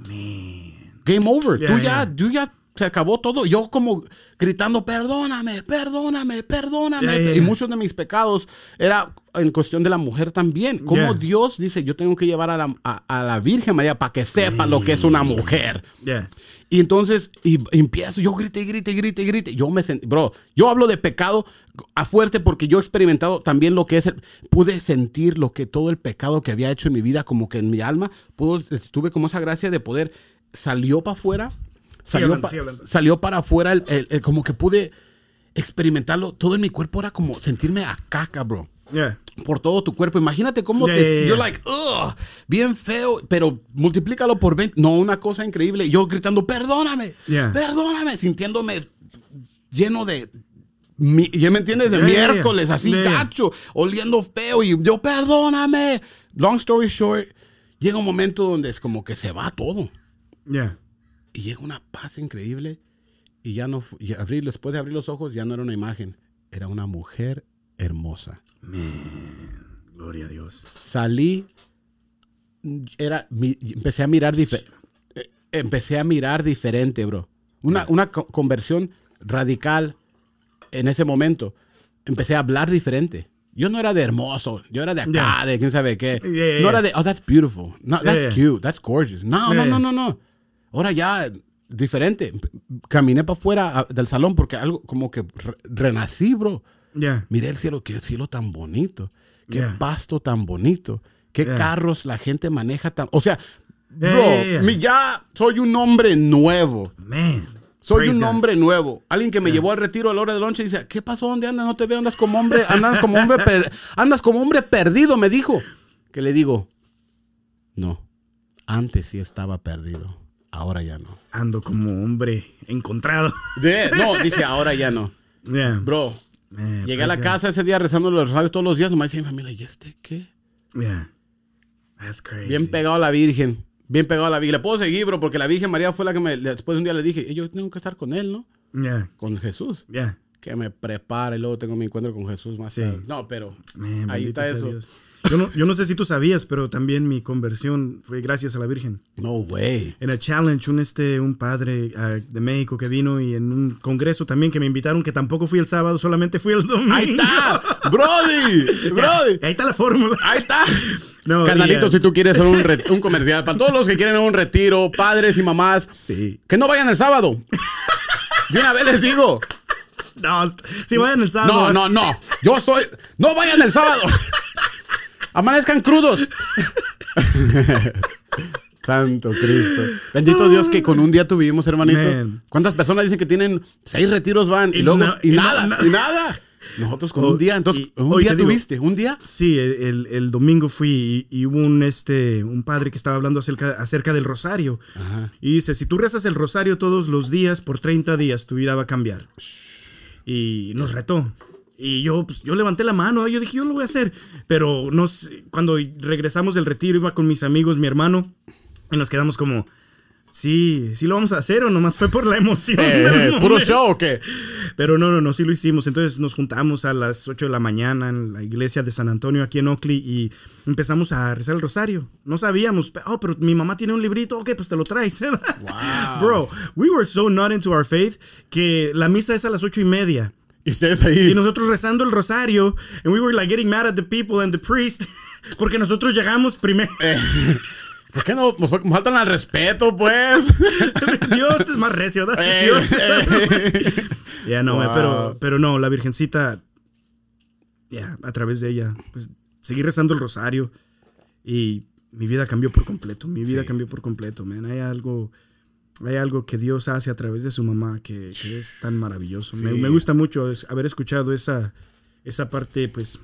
game over. Yeah, tú ya, yeah. tú ya se acabó todo. Yo como gritando, perdóname, perdóname, perdóname. Yeah, yeah, Y yeah. muchos de mis pecados era en cuestión de la mujer también. Como Yeah. Dios dice, yo tengo que llevar a la, a, a la Virgen María para que sepa lo que es una mujer. Y entonces y, empiezo, yo grité, grité, grité, grité. Yo me sentí, bro, yo hablo de pecado a fuerte porque yo he experimentado también lo que es, el- pude sentir lo que todo el pecado que había hecho en mi vida, como que en mi alma, pudo, tuve como esa gracia de poder, salió para afuera, salió, hablando, pa- salió para afuera, el- el- el- como que pude experimentarlo, todo en mi cuerpo era como sentirme a caca, bro Yeah. Por todo tu cuerpo. Imagínate cómo Yeah, te. yeah. You're like, ugh, bien feo, pero multiplícalo por 20. No, una cosa increíble. Yo gritando, perdóname, Yeah. perdóname, sintiéndome lleno de. mi- ¿Ya me entiendes? De miércoles, así gacho, oliendo feo. Y yo, perdóname. Long story short, llega un momento donde es como que se va todo. Yeah. Y llega una paz increíble. Y ya no. y abrí, después de abrir los ojos, ya no era una imagen. Era una mujer hermosa. Gloria a Dios. salí, era, mi- empecé a mirar diferente. Empecé a mirar diferente, bro. Una, una co- conversión radical en ese momento. Empecé a hablar diferente. Yo no era de hermoso, yo era de acá, Yeah. de quién sabe qué. Yeah, yeah, no era de, oh, that's beautiful. No, that's cute, that's gorgeous. No, no, no, no, no. Ahora ya diferente. Caminé para afuera del salón porque algo como que re- renací, bro. Yeah. Miré el cielo, qué cielo tan bonito, qué Yeah. pasto tan bonito, qué Yeah. carros la gente maneja tan... O sea, bro, mi- ya soy un hombre nuevo. Man. Soy Praise un God. hombre nuevo. Alguien que me llevó al retiro a la hora de lonche y dice, ¿qué pasó? ¿Dónde andas? No te veo, andas como hombre, andas como hombre, per- andas como hombre perdido, me dijo. Que le digo, no, antes sí estaba perdido, ahora ya no. Ando como hombre encontrado. De- no, dije, ahora ya no. Yeah. Bro, Man, llegué a la praise God. casa ese día rezando los rosarios todos los días, nomás decía mi familia, ¿y este qué? Yeah. That's crazy. Bien pegado a la Virgen. Bien pegado a la Virgen. Le puedo seguir, bro, porque la Virgen María fue la que me. Después de un día le dije, "Eh, yo tengo que estar con él, ¿no? Yeah. Con Jesús. Yeah. Que me prepare y luego tengo mi encuentro con Jesús más Sí. tarde. No, pero. Man, ahí está eso. Dios. Yo no, yo no sé si tú sabías, pero también mi conversión fue gracias a la Virgen. No way. En el challenge, un, este, un padre ah, de México que vino y en un congreso también que me invitaron, que tampoco fui el sábado, solamente fui el domingo. Ahí está. Brody. Brody. Ahí está la fórmula. Ahí está. No, Carnalito, si tú quieres hacer un, un comercial, para todos los que quieren un retiro, padres y mamás, Sí. que no vayan el sábado. De una vez les digo. No, si vayan el sábado. No, no, no. Yo soy. No vayan el sábado. Amanezcan crudos. Santo Cristo. Bendito Dios que con un día tuvimos, hermanito. Man. ¿Cuántas personas dicen que tienen seis retiros van y, Y luego no- y, y nada, no- y nada? Nosotros con Oh, un día, entonces y- un día digo- tuviste, un día. Sí, el, domingo fui y, y hubo un, este, un padre que estaba hablando acerca, acerca del rosario. Y dice, si tú rezas el rosario todos los días por 30 días, tu vida va a cambiar. Y nos retó. Y yo, pues, yo levanté la mano, yo dije, yo lo voy a hacer. Pero no sé, cuando regresamos del retiro, iba con mis amigos, mi hermano, y nos quedamos como, sí, sí lo vamos a hacer o nomás fue por la emoción. Eh, eh, ¿Puro momento?" show o qué? Pero no, no, no, sí lo hicimos. Entonces nos juntamos a las 8 de la mañana en la iglesia de San Antonio aquí en Oakley y empezamos a rezar el rosario. No sabíamos, oh, pero mi mamá tiene un librito, ok, pues te lo traes. Bro, we were so not into our faith que la misa es a las ocho y media. Y ustedes ahí. Y nosotros rezando el rosario, and we were like getting mad at the people and the priest, porque nosotros llegamos primero. Eh, ¿Por qué no nos faltan al respeto, pues? Dios es más recio, ¿verdad? Eh, Dios eh. Ya no, Wow. pero, pero no, la Virgencita, ya, a través de ella, pues seguí rezando el rosario y mi vida cambió por completo, mi vida Sí. cambió por completo, man. Hay algo, hay algo que Dios hace a través de su mamá que, que es tan maravilloso. Me, Sí. me gusta mucho es- haber escuchado esa, esa parte, pues,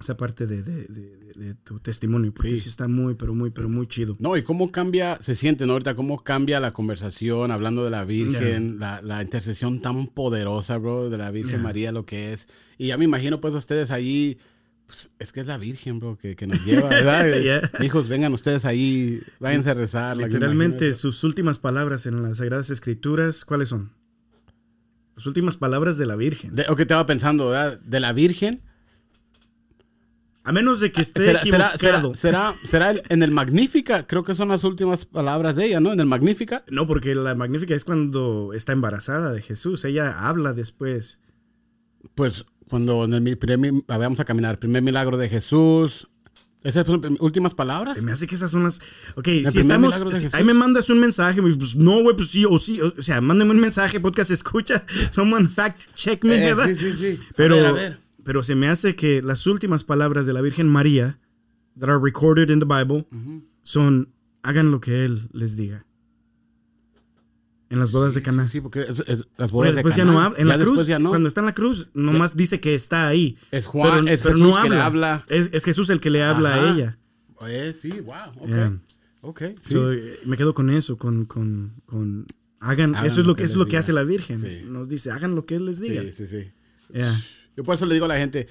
esa parte de, de- de- de tu testimonio, porque Sí. sí. está muy, pero muy, pero muy chido. No, y cómo cambia, se siente, ¿no? Ahorita, cómo cambia la conversación hablando de la Virgen, la, la intercesión tan poderosa, bro, de la Virgen Yeah. María, lo que es. Y ya me imagino, pues, ustedes ahí, pues, es que es la Virgen, bro, que, que nos lleva, ¿verdad? Yeah. Hijos, vengan ustedes ahí, váyanse a rezar. Literalmente, sus últimas palabras en las Sagradas Escrituras, ¿cuáles son? Las últimas palabras de la Virgen. De- o que estaba pensando, ¿verdad? De la Virgen, A menos de que esté ¿Será, será, equivocado. será, será, será el- en el Magnífica? Creo que son las últimas palabras de ella, ¿no? En el Magnífica. No, porque la magnífica es cuando está embarazada de Jesús. Ella habla después. Pues cuando en el primer, vamos a caminar, primer milagro de Jesús. ¿Esas son últimas palabras? Se me hace que esas son las. Ok, si estamos. si- ahí me mandas un mensaje. Pues no, güey, pues sí o sí. O sea, mándame un mensaje, podcast escucha. Someone fact check me, Eh, ¿verdad? sí, sí, sí. A Pero, ver, a ver. pero se me hace que las últimas palabras de la Virgen María, that are recorded in the Bible, son: hagan lo que Él les diga. En las bodas de Caná. Sí, sí, porque es- es- las bodas de después ya Caná. no habla. En Ya la cruz, ya no. cuando está en la cruz, nomás dice que está ahí. Es Juan, es Jesús que le habla. Es, es Jesús el que le habla Ajá. a ella. Eh, sí, wow. Ok. Yeah. Ok. Sí. So, eh, me quedo con eso, con, con, con hagan, Hagan eso es lo que es lo que hace la Virgen. Nos dice, hagan lo que Él les diga. sí, sí, sí. Yeah. Yo por eso le digo a la gente,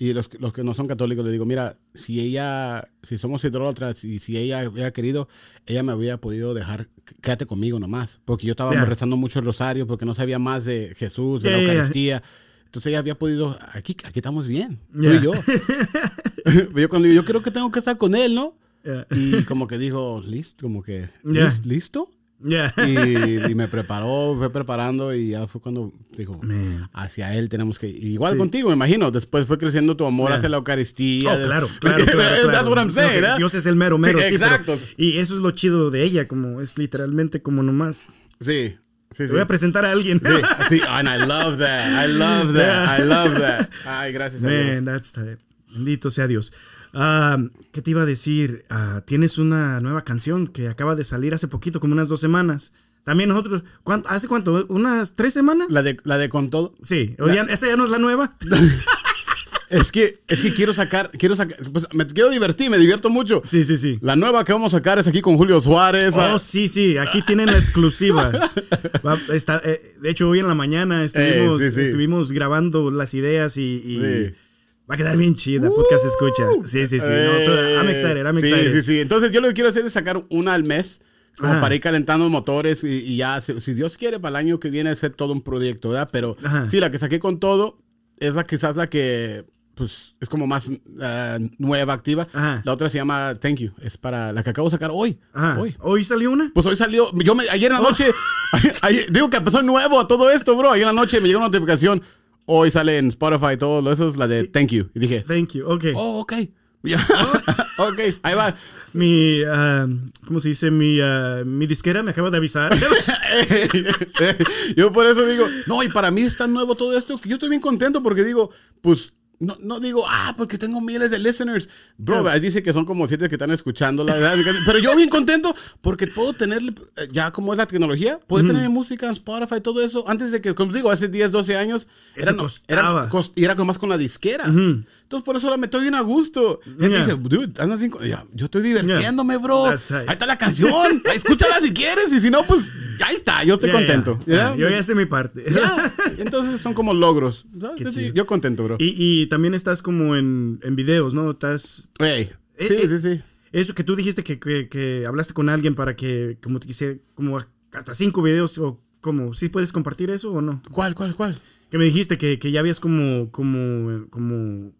y los, los que no son católicos, le digo, mira, si ella, si somos idólatras y si ella hubiera querido, ella me hubiera podido dejar, quédate conmigo nomás. Porque yo estaba Yeah. rezando mucho el rosario, porque no sabía más de Jesús, de Yeah, la yeah, yeah. Eucaristía. Entonces ella había podido, aquí, aquí estamos bien, tú y yo. yo cuando yo creo que tengo que estar con él, ¿no? Y como que dijo, listo, como que, Yeah. "¿Lis- ¿listo? Yeah. Y, y me preparó, fue preparando y ya fue cuando dijo, Man. hacia él tenemos que ir. Igual Sí. contigo, me imagino. Después fue creciendo tu amor Yeah. hacia la Eucaristía. Oh, claro, claro, claro. That's what I'm No, saying, ¿verdad? Dios es el mero, mero, Sí, sí, pero- exacto. y eso es lo chido de ella, como es literalmente como nomás. Sí, sí, Te voy a presentar a alguien. Sí, sí, and I love that. I love that. I love that. Ay, gracias a Man, Dios. that's tight. Bendito sea Dios. Ah, ¿Qué te iba a decir? Ah, tienes una nueva canción que acaba de salir hace poquito, como unas dos semanas. También nosotros, ¿cuánto- ¿hace cuánto? ¿Unas tres semanas? La de, la de con todo. Sí, o ya- esa ya no es la nueva. Es que, es que quiero sacar, quiero sacar, pues me quiero divertir, me divierto mucho. Sí, sí, sí. La nueva que vamos a sacar es aquí con Julio Suárez. Oh, sí, sí, aquí tienen la exclusiva. Va- está, eh, de hecho, hoy en la mañana estuvimos, Eh, sí, sí. estuvimos grabando las ideas y, y Sí. Va a quedar bien chida, podcast escucha. Sí, sí, sí. no, todo- I'm Eh, excited, I'm sí, excited. Sí, sí, Entonces yo lo que quiero hacer es sacar una al mes, como Ajá. para ir calentando motores y, y ya, si, si Dios quiere, para el año que viene hacer todo un proyecto, ¿verdad? Pero Ajá. sí, la que saqué con todo es la quizás la que pues es como más ah, nueva, activa. Ajá. La otra se llama Thank You, es para la que acabo de sacar hoy. Ajá. Hoy. ¿Hoy salió una? Pues hoy salió, yo me, ayer en Oh. la noche, ayer- digo que empezó nuevo a todo esto, bro. Ayer en la noche me llegó una notificación, hoy sale en Spotify todo, eso es la de Thank You. Y dije, Thank you. Ok. Oh, ok. Ya. ok, ahí va. Mi, ah, ¿cómo se dice? Mi, ah, mi disquera me acaba de avisar. yo por eso digo, no, y para mí es tan nuevo todo esto que yo estoy bien contento porque digo, pues, no, no digo, ah, porque tengo miles de listeners. Bro, Yeah. dice que son como siete que están escuchando, la verdad. Pero yo bien contento porque puedo tener, eh, ya como es la tecnología, puedo tener música en Spotify y todo eso. Antes de que, como digo, hace 10, 12 años, era, era, costaba. cos- y era como más con la disquera. Entonces, por eso la meto bien a gusto. Yeah. dice, dude, andas ya, yo estoy divirtiéndome, bro. Ahí está la canción. Escúchala si quieres. Y si no, pues ya está. Yo estoy contento. Ya, ¿ya? Yo ya sé mi parte. Entonces son como logros. Yo, contento, bro. Y, y también estás como en, en videos, ¿no? Estás... Ey, Eh, sí, eh, sí, sí. Eso que tú dijiste que, que, que hablaste con alguien para que, como te quisiera, como hasta cinco videos o como, ¿sí puedes compartir eso o no? ¿Cuál, cuál, cuál? Que me dijiste que, que ya habías como, como, como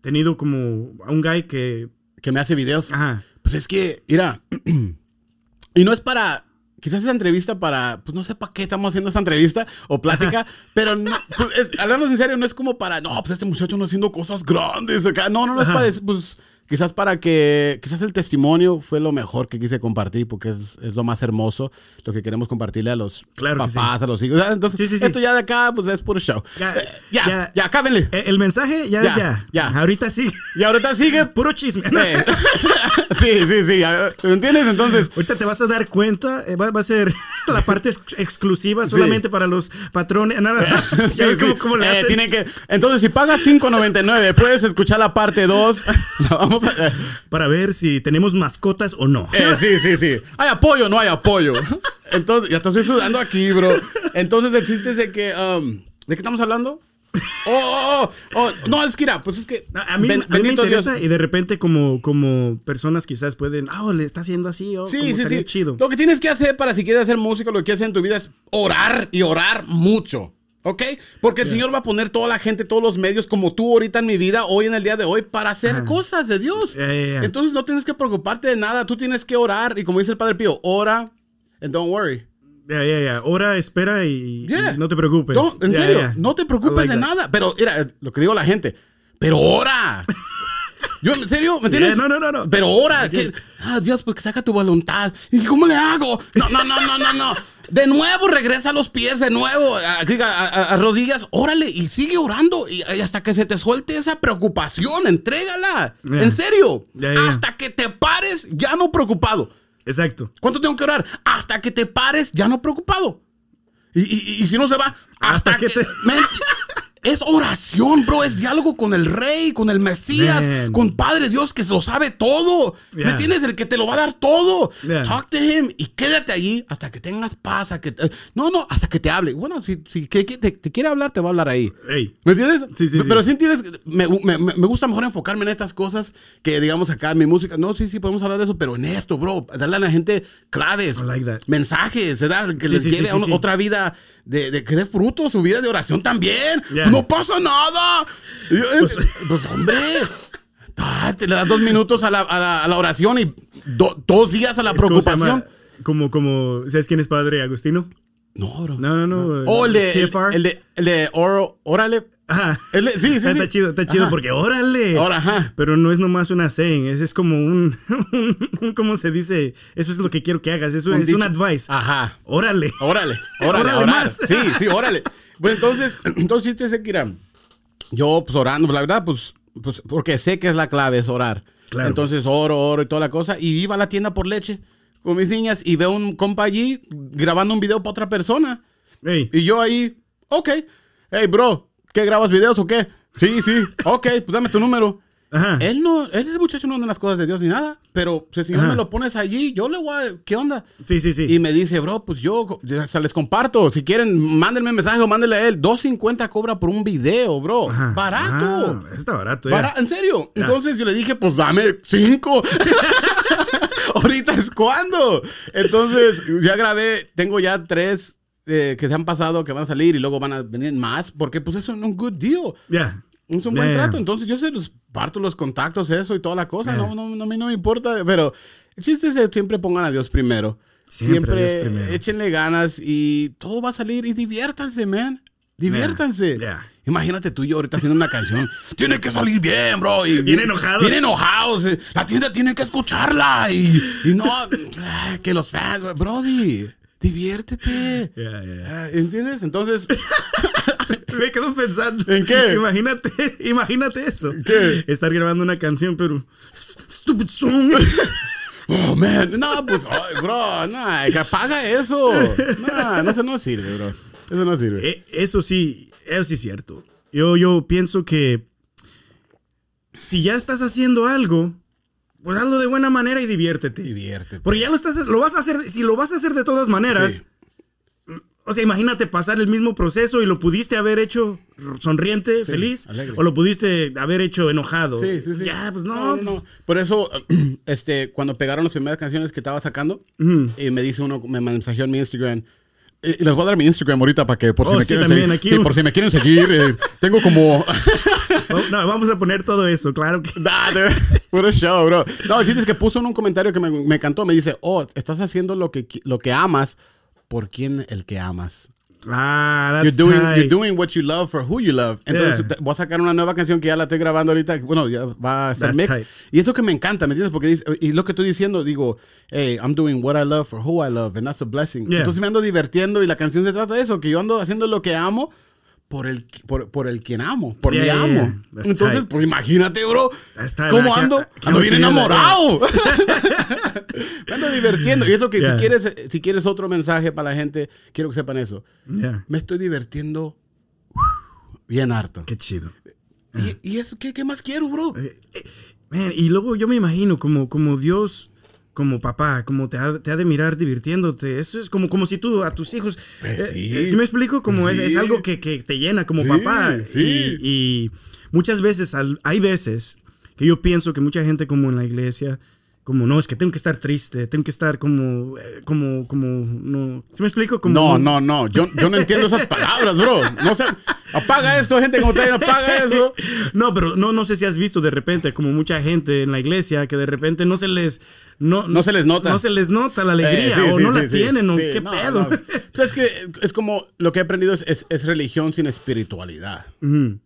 tenido como a un guy que, Que me hace videos. ajá, Pues es que, mira. y no es para. Quizás esa entrevista para, pues no sé para qué estamos haciendo esa entrevista o plática, pero no, pues es, hablando en serio, no es como para, no, pues este muchacho no haciendo cosas grandes acá. No, no, no es Ajá. para pues quizás para que, quizás el testimonio fue lo mejor que quise compartir porque es, es lo más hermoso, lo que queremos compartirle a los Claro papás, a los hijos. Entonces, Sí, sí, sí. esto ya de acá, pues es puro show. Ya, Eh, ya, ya. ya, cábenle. Eh, El mensaje, ya, Ya, ya. Ahorita sí. Y ahorita sigue. Puro chisme. Eh, sí, sí, sí. ya, ¿Me entiendes? Entonces, Ahorita te vas a dar cuenta, eh, va, va a ser la parte ex- exclusiva solamente para los patrones. Nada, ¿Ya ves cómo, cómo le hacen? tienen que, entonces, si pagas 5.99, puedes escuchar la parte 2. La vamos a. eh, Para ver si tenemos mascotas o no. eh, sí, sí, sí. ¿Hay apoyo o no hay apoyo? Entonces, ya te estoy sudando aquí, bro. Entonces, el chiste es de que. um, ¿De qué estamos hablando? Oh, oh, oh, oh, no, es que mira, pues es que. A mí, ben- a mí me bendito Dios. interesa y de repente como, como personas quizás pueden, ah, oh, le está haciendo así, o Sí, sí, sí. chido. Lo que tienes que hacer para si quieres hacer música, lo que quieres hacer en tu vida es orar y orar mucho. ¿Ok? Porque el Señor va a poner toda la gente, todos los medios, como tú ahorita en mi vida, hoy en el día de hoy, para hacer cosas de Dios. Ya, ya. Entonces no tienes que preocuparte de nada, tú tienes que orar. Y como dice el Padre Pío, ora and don't worry. Ya, ya, ya. Ora, espera y, y Yeah. no te preocupes. No, en serio, no te preocupes like de that. nada. Pero mira, lo que digo a la gente, pero ora. Yo, en serio, ¿me entiendes? Yeah, no, no, no, no. Pero ora, que, ah, Dios, pues que saca tu voluntad. ¿Y cómo le hago? No, no, no, no, no, no. De nuevo regresa a los pies, de nuevo, a, a- a- a rodillas, órale y sigue orando y, y hasta que se te suelte esa preocupación, entrégala. Yeah. En serio, Yeah, hasta que te pares ya no preocupado. Exacto. ¿Cuánto tengo que orar? Hasta que te pares, ya no preocupado. Y, y- y si no se va, hasta, Hasta que, que te- Men, es oración, bro. Es diálogo con el rey, con el Mesías, Man. con Padre Dios que se lo sabe todo. ¿Me entiendes? El que te lo va a dar todo. Yeah. Talk to him y quédate allí hasta que tengas paz. que no, no, hasta que te hable. Bueno, si, si que- que te, te quiere hablar, te va a hablar ahí. ¿Me entiendes? Sí, sí. Pero sí entiendes, me, me- me gusta mejor enfocarme en estas cosas que, digamos, acá en mi música. No, sí, sí, podemos hablar de eso, pero en esto, bro, darle a la gente claves, like mensajes, ¿verdad? Que Sí, les lleve a una- otra vida, de, de que dé fruto, su vida de oración también. Yeah. No pasa nada. Eh, Pues, hombre. ah, te le das dos minutos a la, a la- a la oración y do- dos días a la Es preocupación. Como, como, ¿sabes quién es padre Agustino? No, bro. No, no, no. Oh, el de, el, el de, el de oro, órale. Ajá. Sí, sí, sí. Está chido, está chido Ajá. porque órale. Ahora, ajá. Pero no es nomás una saying, es, es como un, un- ¿cómo se dice? Eso es lo que quiero que hagas, es un, Un es un dicho. advice. Ajá. Órale. Órale, órale, Órale orar. más. Sí, sí, órale. Pues entonces, entonces que era, yo pues orando, pues, la verdad, pues, pues, porque sé que es la clave, es orar. Claro. Entonces oro, oro y toda la cosa. Y iba a la tienda por leche con mis niñas y veo un compa allí grabando un video para otra persona. Ey, Y yo ahí, ok. Hey, bro, ¿qué grabas videos o qué? Sí, sí. Ok, pues dame tu número. Ajá. Él no, él es muchacho no anda en las cosas de Dios ni nada, pero si el Señor Ajá. me lo pones allí, yo le voy a, ¿qué onda? Sí, sí, sí. Y me dice, bro, pues yo hasta les comparto. Si quieren, mándenme mensaje o mándenle a él. 2.50 cobra por un video, bro. Ajá. Barato. Ah, está barato. Bara- en serio. Ya. Entonces yo le dije, pues dame 5. Ahorita es cuando. Entonces ya grabé, tengo ya tres eh, que se han pasado, que van a salir y luego van a venir más, porque pues eso es un good deal. Ya. Es un buen ya. trato. Entonces yo se los parto los contactos, eso y toda la cosa. Ya. No, no, no, a mí no me importa. Pero el chiste es que siempre pongan a Dios primero. Siempre Siempre, Dios échenle ganas y todo va a salir y diviértanse, man. Diviértanse. Imagínate tú y yo ahorita haciendo una canción. tiene que salir bien, bro. Y Bien enojados. Bien enojados. eh. La tienda tiene que escucharla. Y, y no, que los fans, Brody, diviértete. Ya, ya. Ah, ¿Entiendes? Entonces, Me quedo pensando. ¿En qué? Imagínate, imagínate eso. ¿Qué? Estar grabando una canción, pero. Stupid song. Oh, man. No, pues, ay, bro, no, que apaga eso. No, no, eso no sirve, bro. Eso no sirve. Eh, eso sí, eso sí es cierto. Yo, yo pienso que si ya estás haciendo algo, pues hazlo de buena manera y diviértete. Diviértete. Porque ya lo estás, lo vas a hacer, si lo vas a hacer de todas maneras, Sí. o sea, imagínate pasar el mismo proceso y lo pudiste haber hecho sonriente, feliz, alegre. o lo pudiste haber hecho enojado. Sí, sí, sí. Ya, pues no, pues, Por eso, este, cuando pegaron las primeras canciones que estaba sacando, y me dice uno, me mensajeó en mi Instagram. eh, les voy a dar mi Instagram ahorita para que por si Oh, me sí, quieren seguir. sí, por si me quieren seguir. eh, tengo como. No, vamos a poner todo eso, claro que. Nah, de- puro show, bro. No, el chiste es que puso en un comentario que me, me encantó. Me dice, oh, estás haciendo lo que, lo que amas por quien el que amas. Ah, You're that's doing, tight. you're doing what you love for who you love. Entonces, Yeah. te- voy a sacar una nueva canción que ya la estoy grabando ahorita. Bueno, ya va a ser That's mix. tight. Y eso que me encanta, ¿me entiendes? Porque dice, y lo que estoy diciendo, digo, hey, I'm doing what I love for who I love, and that's a blessing. Yeah. Entonces me ando divirtiendo y la canción se trata de eso, que yo ando haciendo lo que amo por el, por, por el quien amo, por Yeah, mi amo. yeah. Entonces, tight. pues imagínate, bro. ¿cómo ando? Ando bien enamorado. me ando divirtiendo. Y eso que Yeah. si, quieres, si quieres otro mensaje para la gente, quiero que sepan eso. Me estoy divirtiendo bien harto. Qué chido. ¿Y, y eso qué, qué más quiero, bro? Man, y luego yo me imagino como, como Dios, como papá, como te ha, te ha de mirar divirtiéndote. Eso es como, como si tú a tus hijos. Pues eh, sí. eh, ¿sí me explico? Como es, es algo que, que te llena como Sí, papá. sí. Y, y muchas veces, al- hay veces que yo pienso que mucha gente como en la iglesia, como, no, es que tengo que estar triste, tengo que estar como, eh, como, como, no, ¿sí me explico? Como, No, no, no. Yo, yo no entiendo esas palabras, bro. No sé. Apaga esto, gente como te apaga eso. No, pero no, no sé si has visto de repente, como mucha gente en la iglesia, que de repente no se les, no, No se les nota. No se les nota la alegría, Eh, sí, o sí, no la tienen, o qué no, pedo. no. Pues es que es como lo que he aprendido es, es, es religión sin espiritualidad. Ujú.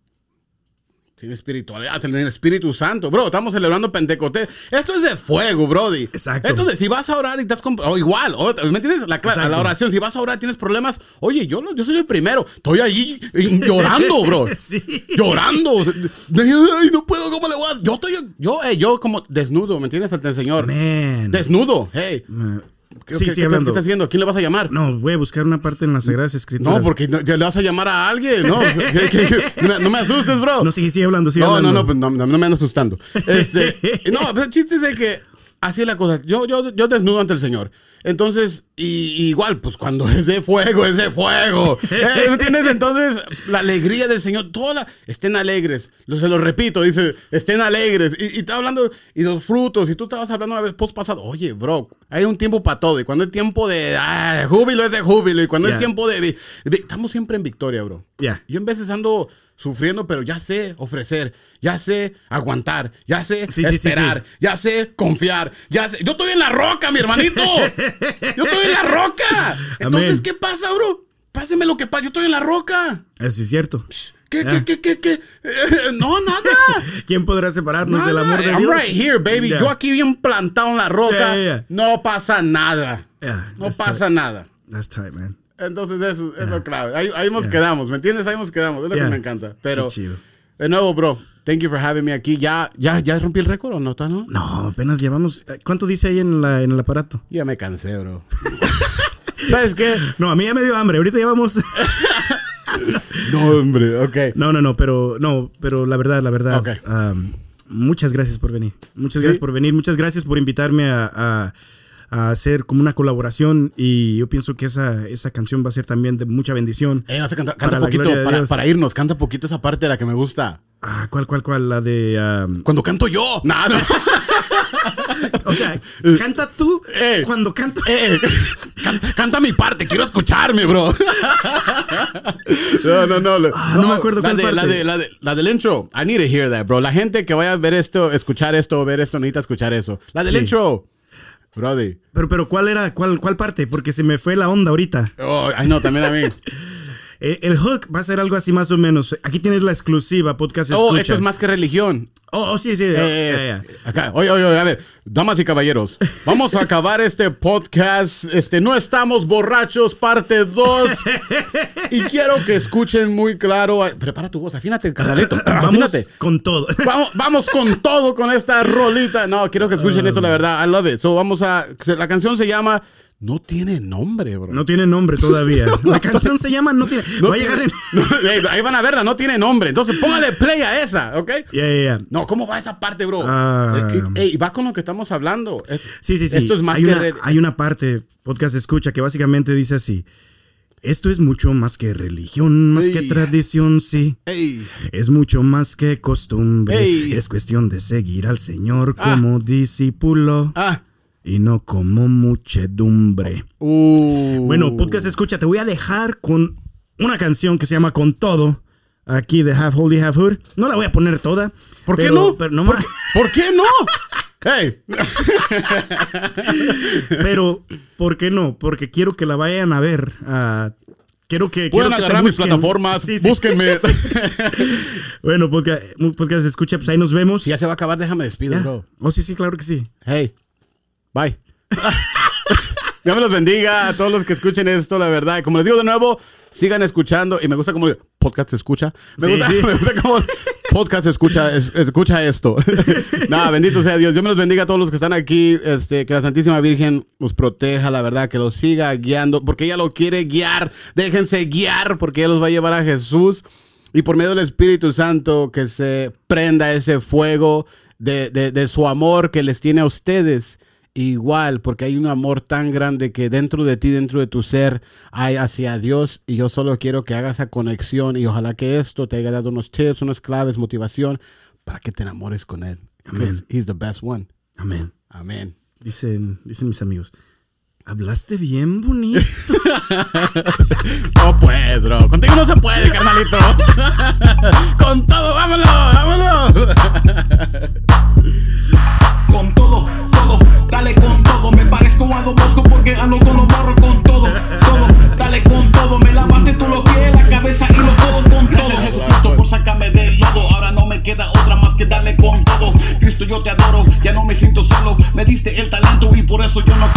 Sin espiritualidad, sin el Espíritu Santo. Bro, estamos celebrando Pentecostés. Esto es de fuego, Brody. Exacto. Esto de, si vas a orar y estás con... O igual, o- ¿me entiendes? La, Exacto. la oración, si vas a orar tienes problemas. Oye, yo, yo soy el primero. Estoy ahí llorando, bro. Sí. Llorando. Ay, no puedo, ¿cómo le voy a...? Yo estoy... Yo, eh, yo como desnudo, ¿me entiendes? Ante el Señor. Man. Desnudo. Hey. Man. ¿Qué, Sí, qué- sí, qué- qué hablando. estás viendo? ¿A quién le vas a llamar? No, voy a buscar una parte en las Sagradas Escrituras. No, porque no, ya le vas a llamar a alguien, ¿no? No me- no me asustes, bro. No, sigue, sigue hablando, sigue No, no, hablando. no, pues no, no, no me ando asustando. Este, no, pero el chiste es de que así es la cosa. Yo, yo, yo desnudo ante el Señor. Entonces, y, igual, pues cuando es de fuego, es de fuego. Eh, ¿Me entiendes? Entonces, la alegría del Señor, toda la, estén alegres. Lo- Se lo repito, dice, estén alegres. Y, y está hablando, y los frutos, y tú estabas hablando una vez post pasado, oye, bro, hay un tiempo para todo. Y cuando es tiempo de ah, júbilo, es de júbilo. Y cuando Ya. es tiempo de, Estamos siempre en victoria, bro. Ya. Yo en veces ando sufriendo, pero ya sé ofrecer, ya sé aguantar, ya sé Sí, sí, sí, esperar, ya sé confiar, ya sé. Yo estoy en la roca, mi hermanito. Yo estoy en la roca. Entonces, Amén. ¿qué pasa, bro? Páseme lo que pasa. Yo estoy en la roca. Eso es cierto. ¿Qué, qué, qué, qué, qué? Eh, no, nada. ¿Quién podrá separarnos del amor de I'm Dios? right here, baby. Yo aquí bien plantado en la roca. No pasa nada. No that's pasa tight. nada. That's tight, man. Entonces eso es lo clave. Ahí, ahí nos quedamos, ¿me entiendes? Ahí nos quedamos. Es lo que me encanta. Pero, Qué chido. de nuevo, bro, thank you for having me aquí. ¿Ya, ya, ya rompí el récord o no? ¿Tá, no? No, apenas llevamos. ¿Cuánto dice ahí en, la, en el aparato? Ya me cansé, bro. ¿Sabes qué? No, a mí ya me dio hambre. Ahorita llevamos. No, hombre, ok. No, no, no, pero no, pero la verdad, la verdad. Ok. um, muchas gracias por venir. Muchas Sí. gracias por venir. Muchas gracias por invitarme a, a- a hacer como una colaboración. Y yo pienso que esa, esa canción va a ser también de mucha bendición. Eh, vas a cantar, Para canta la poquito, para, para irnos, canta poquito esa parte de la que me gusta. Ah, ¿cuál, cuál, cuál? La de. um, Cuando canto yo. No. o sea, canta tú Eh. cuando canto. Eh, can- canta mi parte, quiero escucharme, bro. No, no, no. Ah, no me acuerdo la cuál de, la, de, la, de, la del intro. I need to hear that, bro. La gente que vaya a ver esto, escuchar esto ver esto, necesita escuchar eso. La del Sí. intro. Brody. Pero, pero, ¿cuál era? ¿Cuál, ¿Cuál parte? Porque se me fue la onda ahorita. Oh, ay, no, también a mí. Eh, el hook va a ser algo así más o menos. Aquí tienes la exclusiva, podcast Oh, escucha. esto es más que religión. Oh, oh, sí, sí. Eh, ya, ya. Acá, oye, oye, oye, a ver, damas y caballeros, vamos a acabar este podcast. Este, no estamos borrachos, parte 2. y quiero que escuchen muy claro. Prepara tu voz, afínate, carnalito. Vamos con todo. Vamos, vamos con todo con esta rolita. No, quiero que escuchen esto, la verdad. I love it. So, vamos a. La canción se llama. No tiene nombre, bro. No tiene nombre todavía. La canción se llama No tiene. No va a tiene- llegar en. No, ey, ahí van a verla, no tiene nombre. Entonces póngale play a esa, ¿ok? Ya, ya, ya. No, ¿cómo va esa parte, bro? Eh, ey, va con lo que estamos hablando. Sí, sí, sí. Esto es más hay que. una, hay una parte, podcast escucha, que básicamente dice así. Esto es mucho más que religión, más que tradición, sí. Ey, Es mucho más que costumbre. Ey. Es cuestión de seguir al Señor Ah. como discípulo ah. Y no como muchedumbre. Uh. Bueno, podcast escucha, te voy a dejar con una canción que se llama Con Todo. Aquí de Half Holy Half Hood. No la voy a poner toda. ¿Por qué no? Pero, no ¿Por, ¿Por qué no? Hey. pero, ¿por qué no? Porque quiero que la vayan a ver. ah, quiero que. Pueden quiero que agarrar mis plataformas. Sí, sí, búsquenme. Bueno, podcast, podcast escucha, pues ahí nos vemos. si ya se va a acabar, déjame despido, Ya. bro. Oh, sí, sí, claro que sí. Hey. Bye. Dios me los bendiga a todos los que escuchen esto, la verdad. Como les digo de nuevo, sigan escuchando. Y me gusta como podcast se escucha. Me, Sí, gusta, sí. me gusta como podcast escucha, es- escucha esto. Nada, bendito sea Dios. Dios me los bendiga a todos los que están aquí. Este, que la Santísima Virgen los proteja, la verdad, que los siga guiando, porque ella lo quiere guiar. Déjense guiar, porque ella los va a llevar a Jesús. Y por medio del Espíritu Santo, que se prenda ese fuego de, de- de su amor que les tiene a ustedes igual, porque hay un amor tan grande que dentro de ti, dentro de tu ser, hay hacia Dios. Y yo solo quiero que hagas esa conexión y ojalá que esto te haya dado unos tips, unas claves, motivación para que te enamores con Él. Amén. He's the best one. Amén. Amén. Dicen, dicen mis amigos. Hablaste bien bonito. no pues, bro. Contigo no se puede, carnalito. Con todo, vámonos, vámonos. con todo, todo, dale con todo. Me parezco a Don Bosco porque ando con los barros con todo, todo, dale con todo. Me lavaste tú los pies, la cabeza y lo codos con todo. Jesucristo por sacarme del lodo. Ahora no me queda otra más que darle con todo. Cristo, yo te adoro, ya no me siento solo. Me diste el talento y por eso yo no.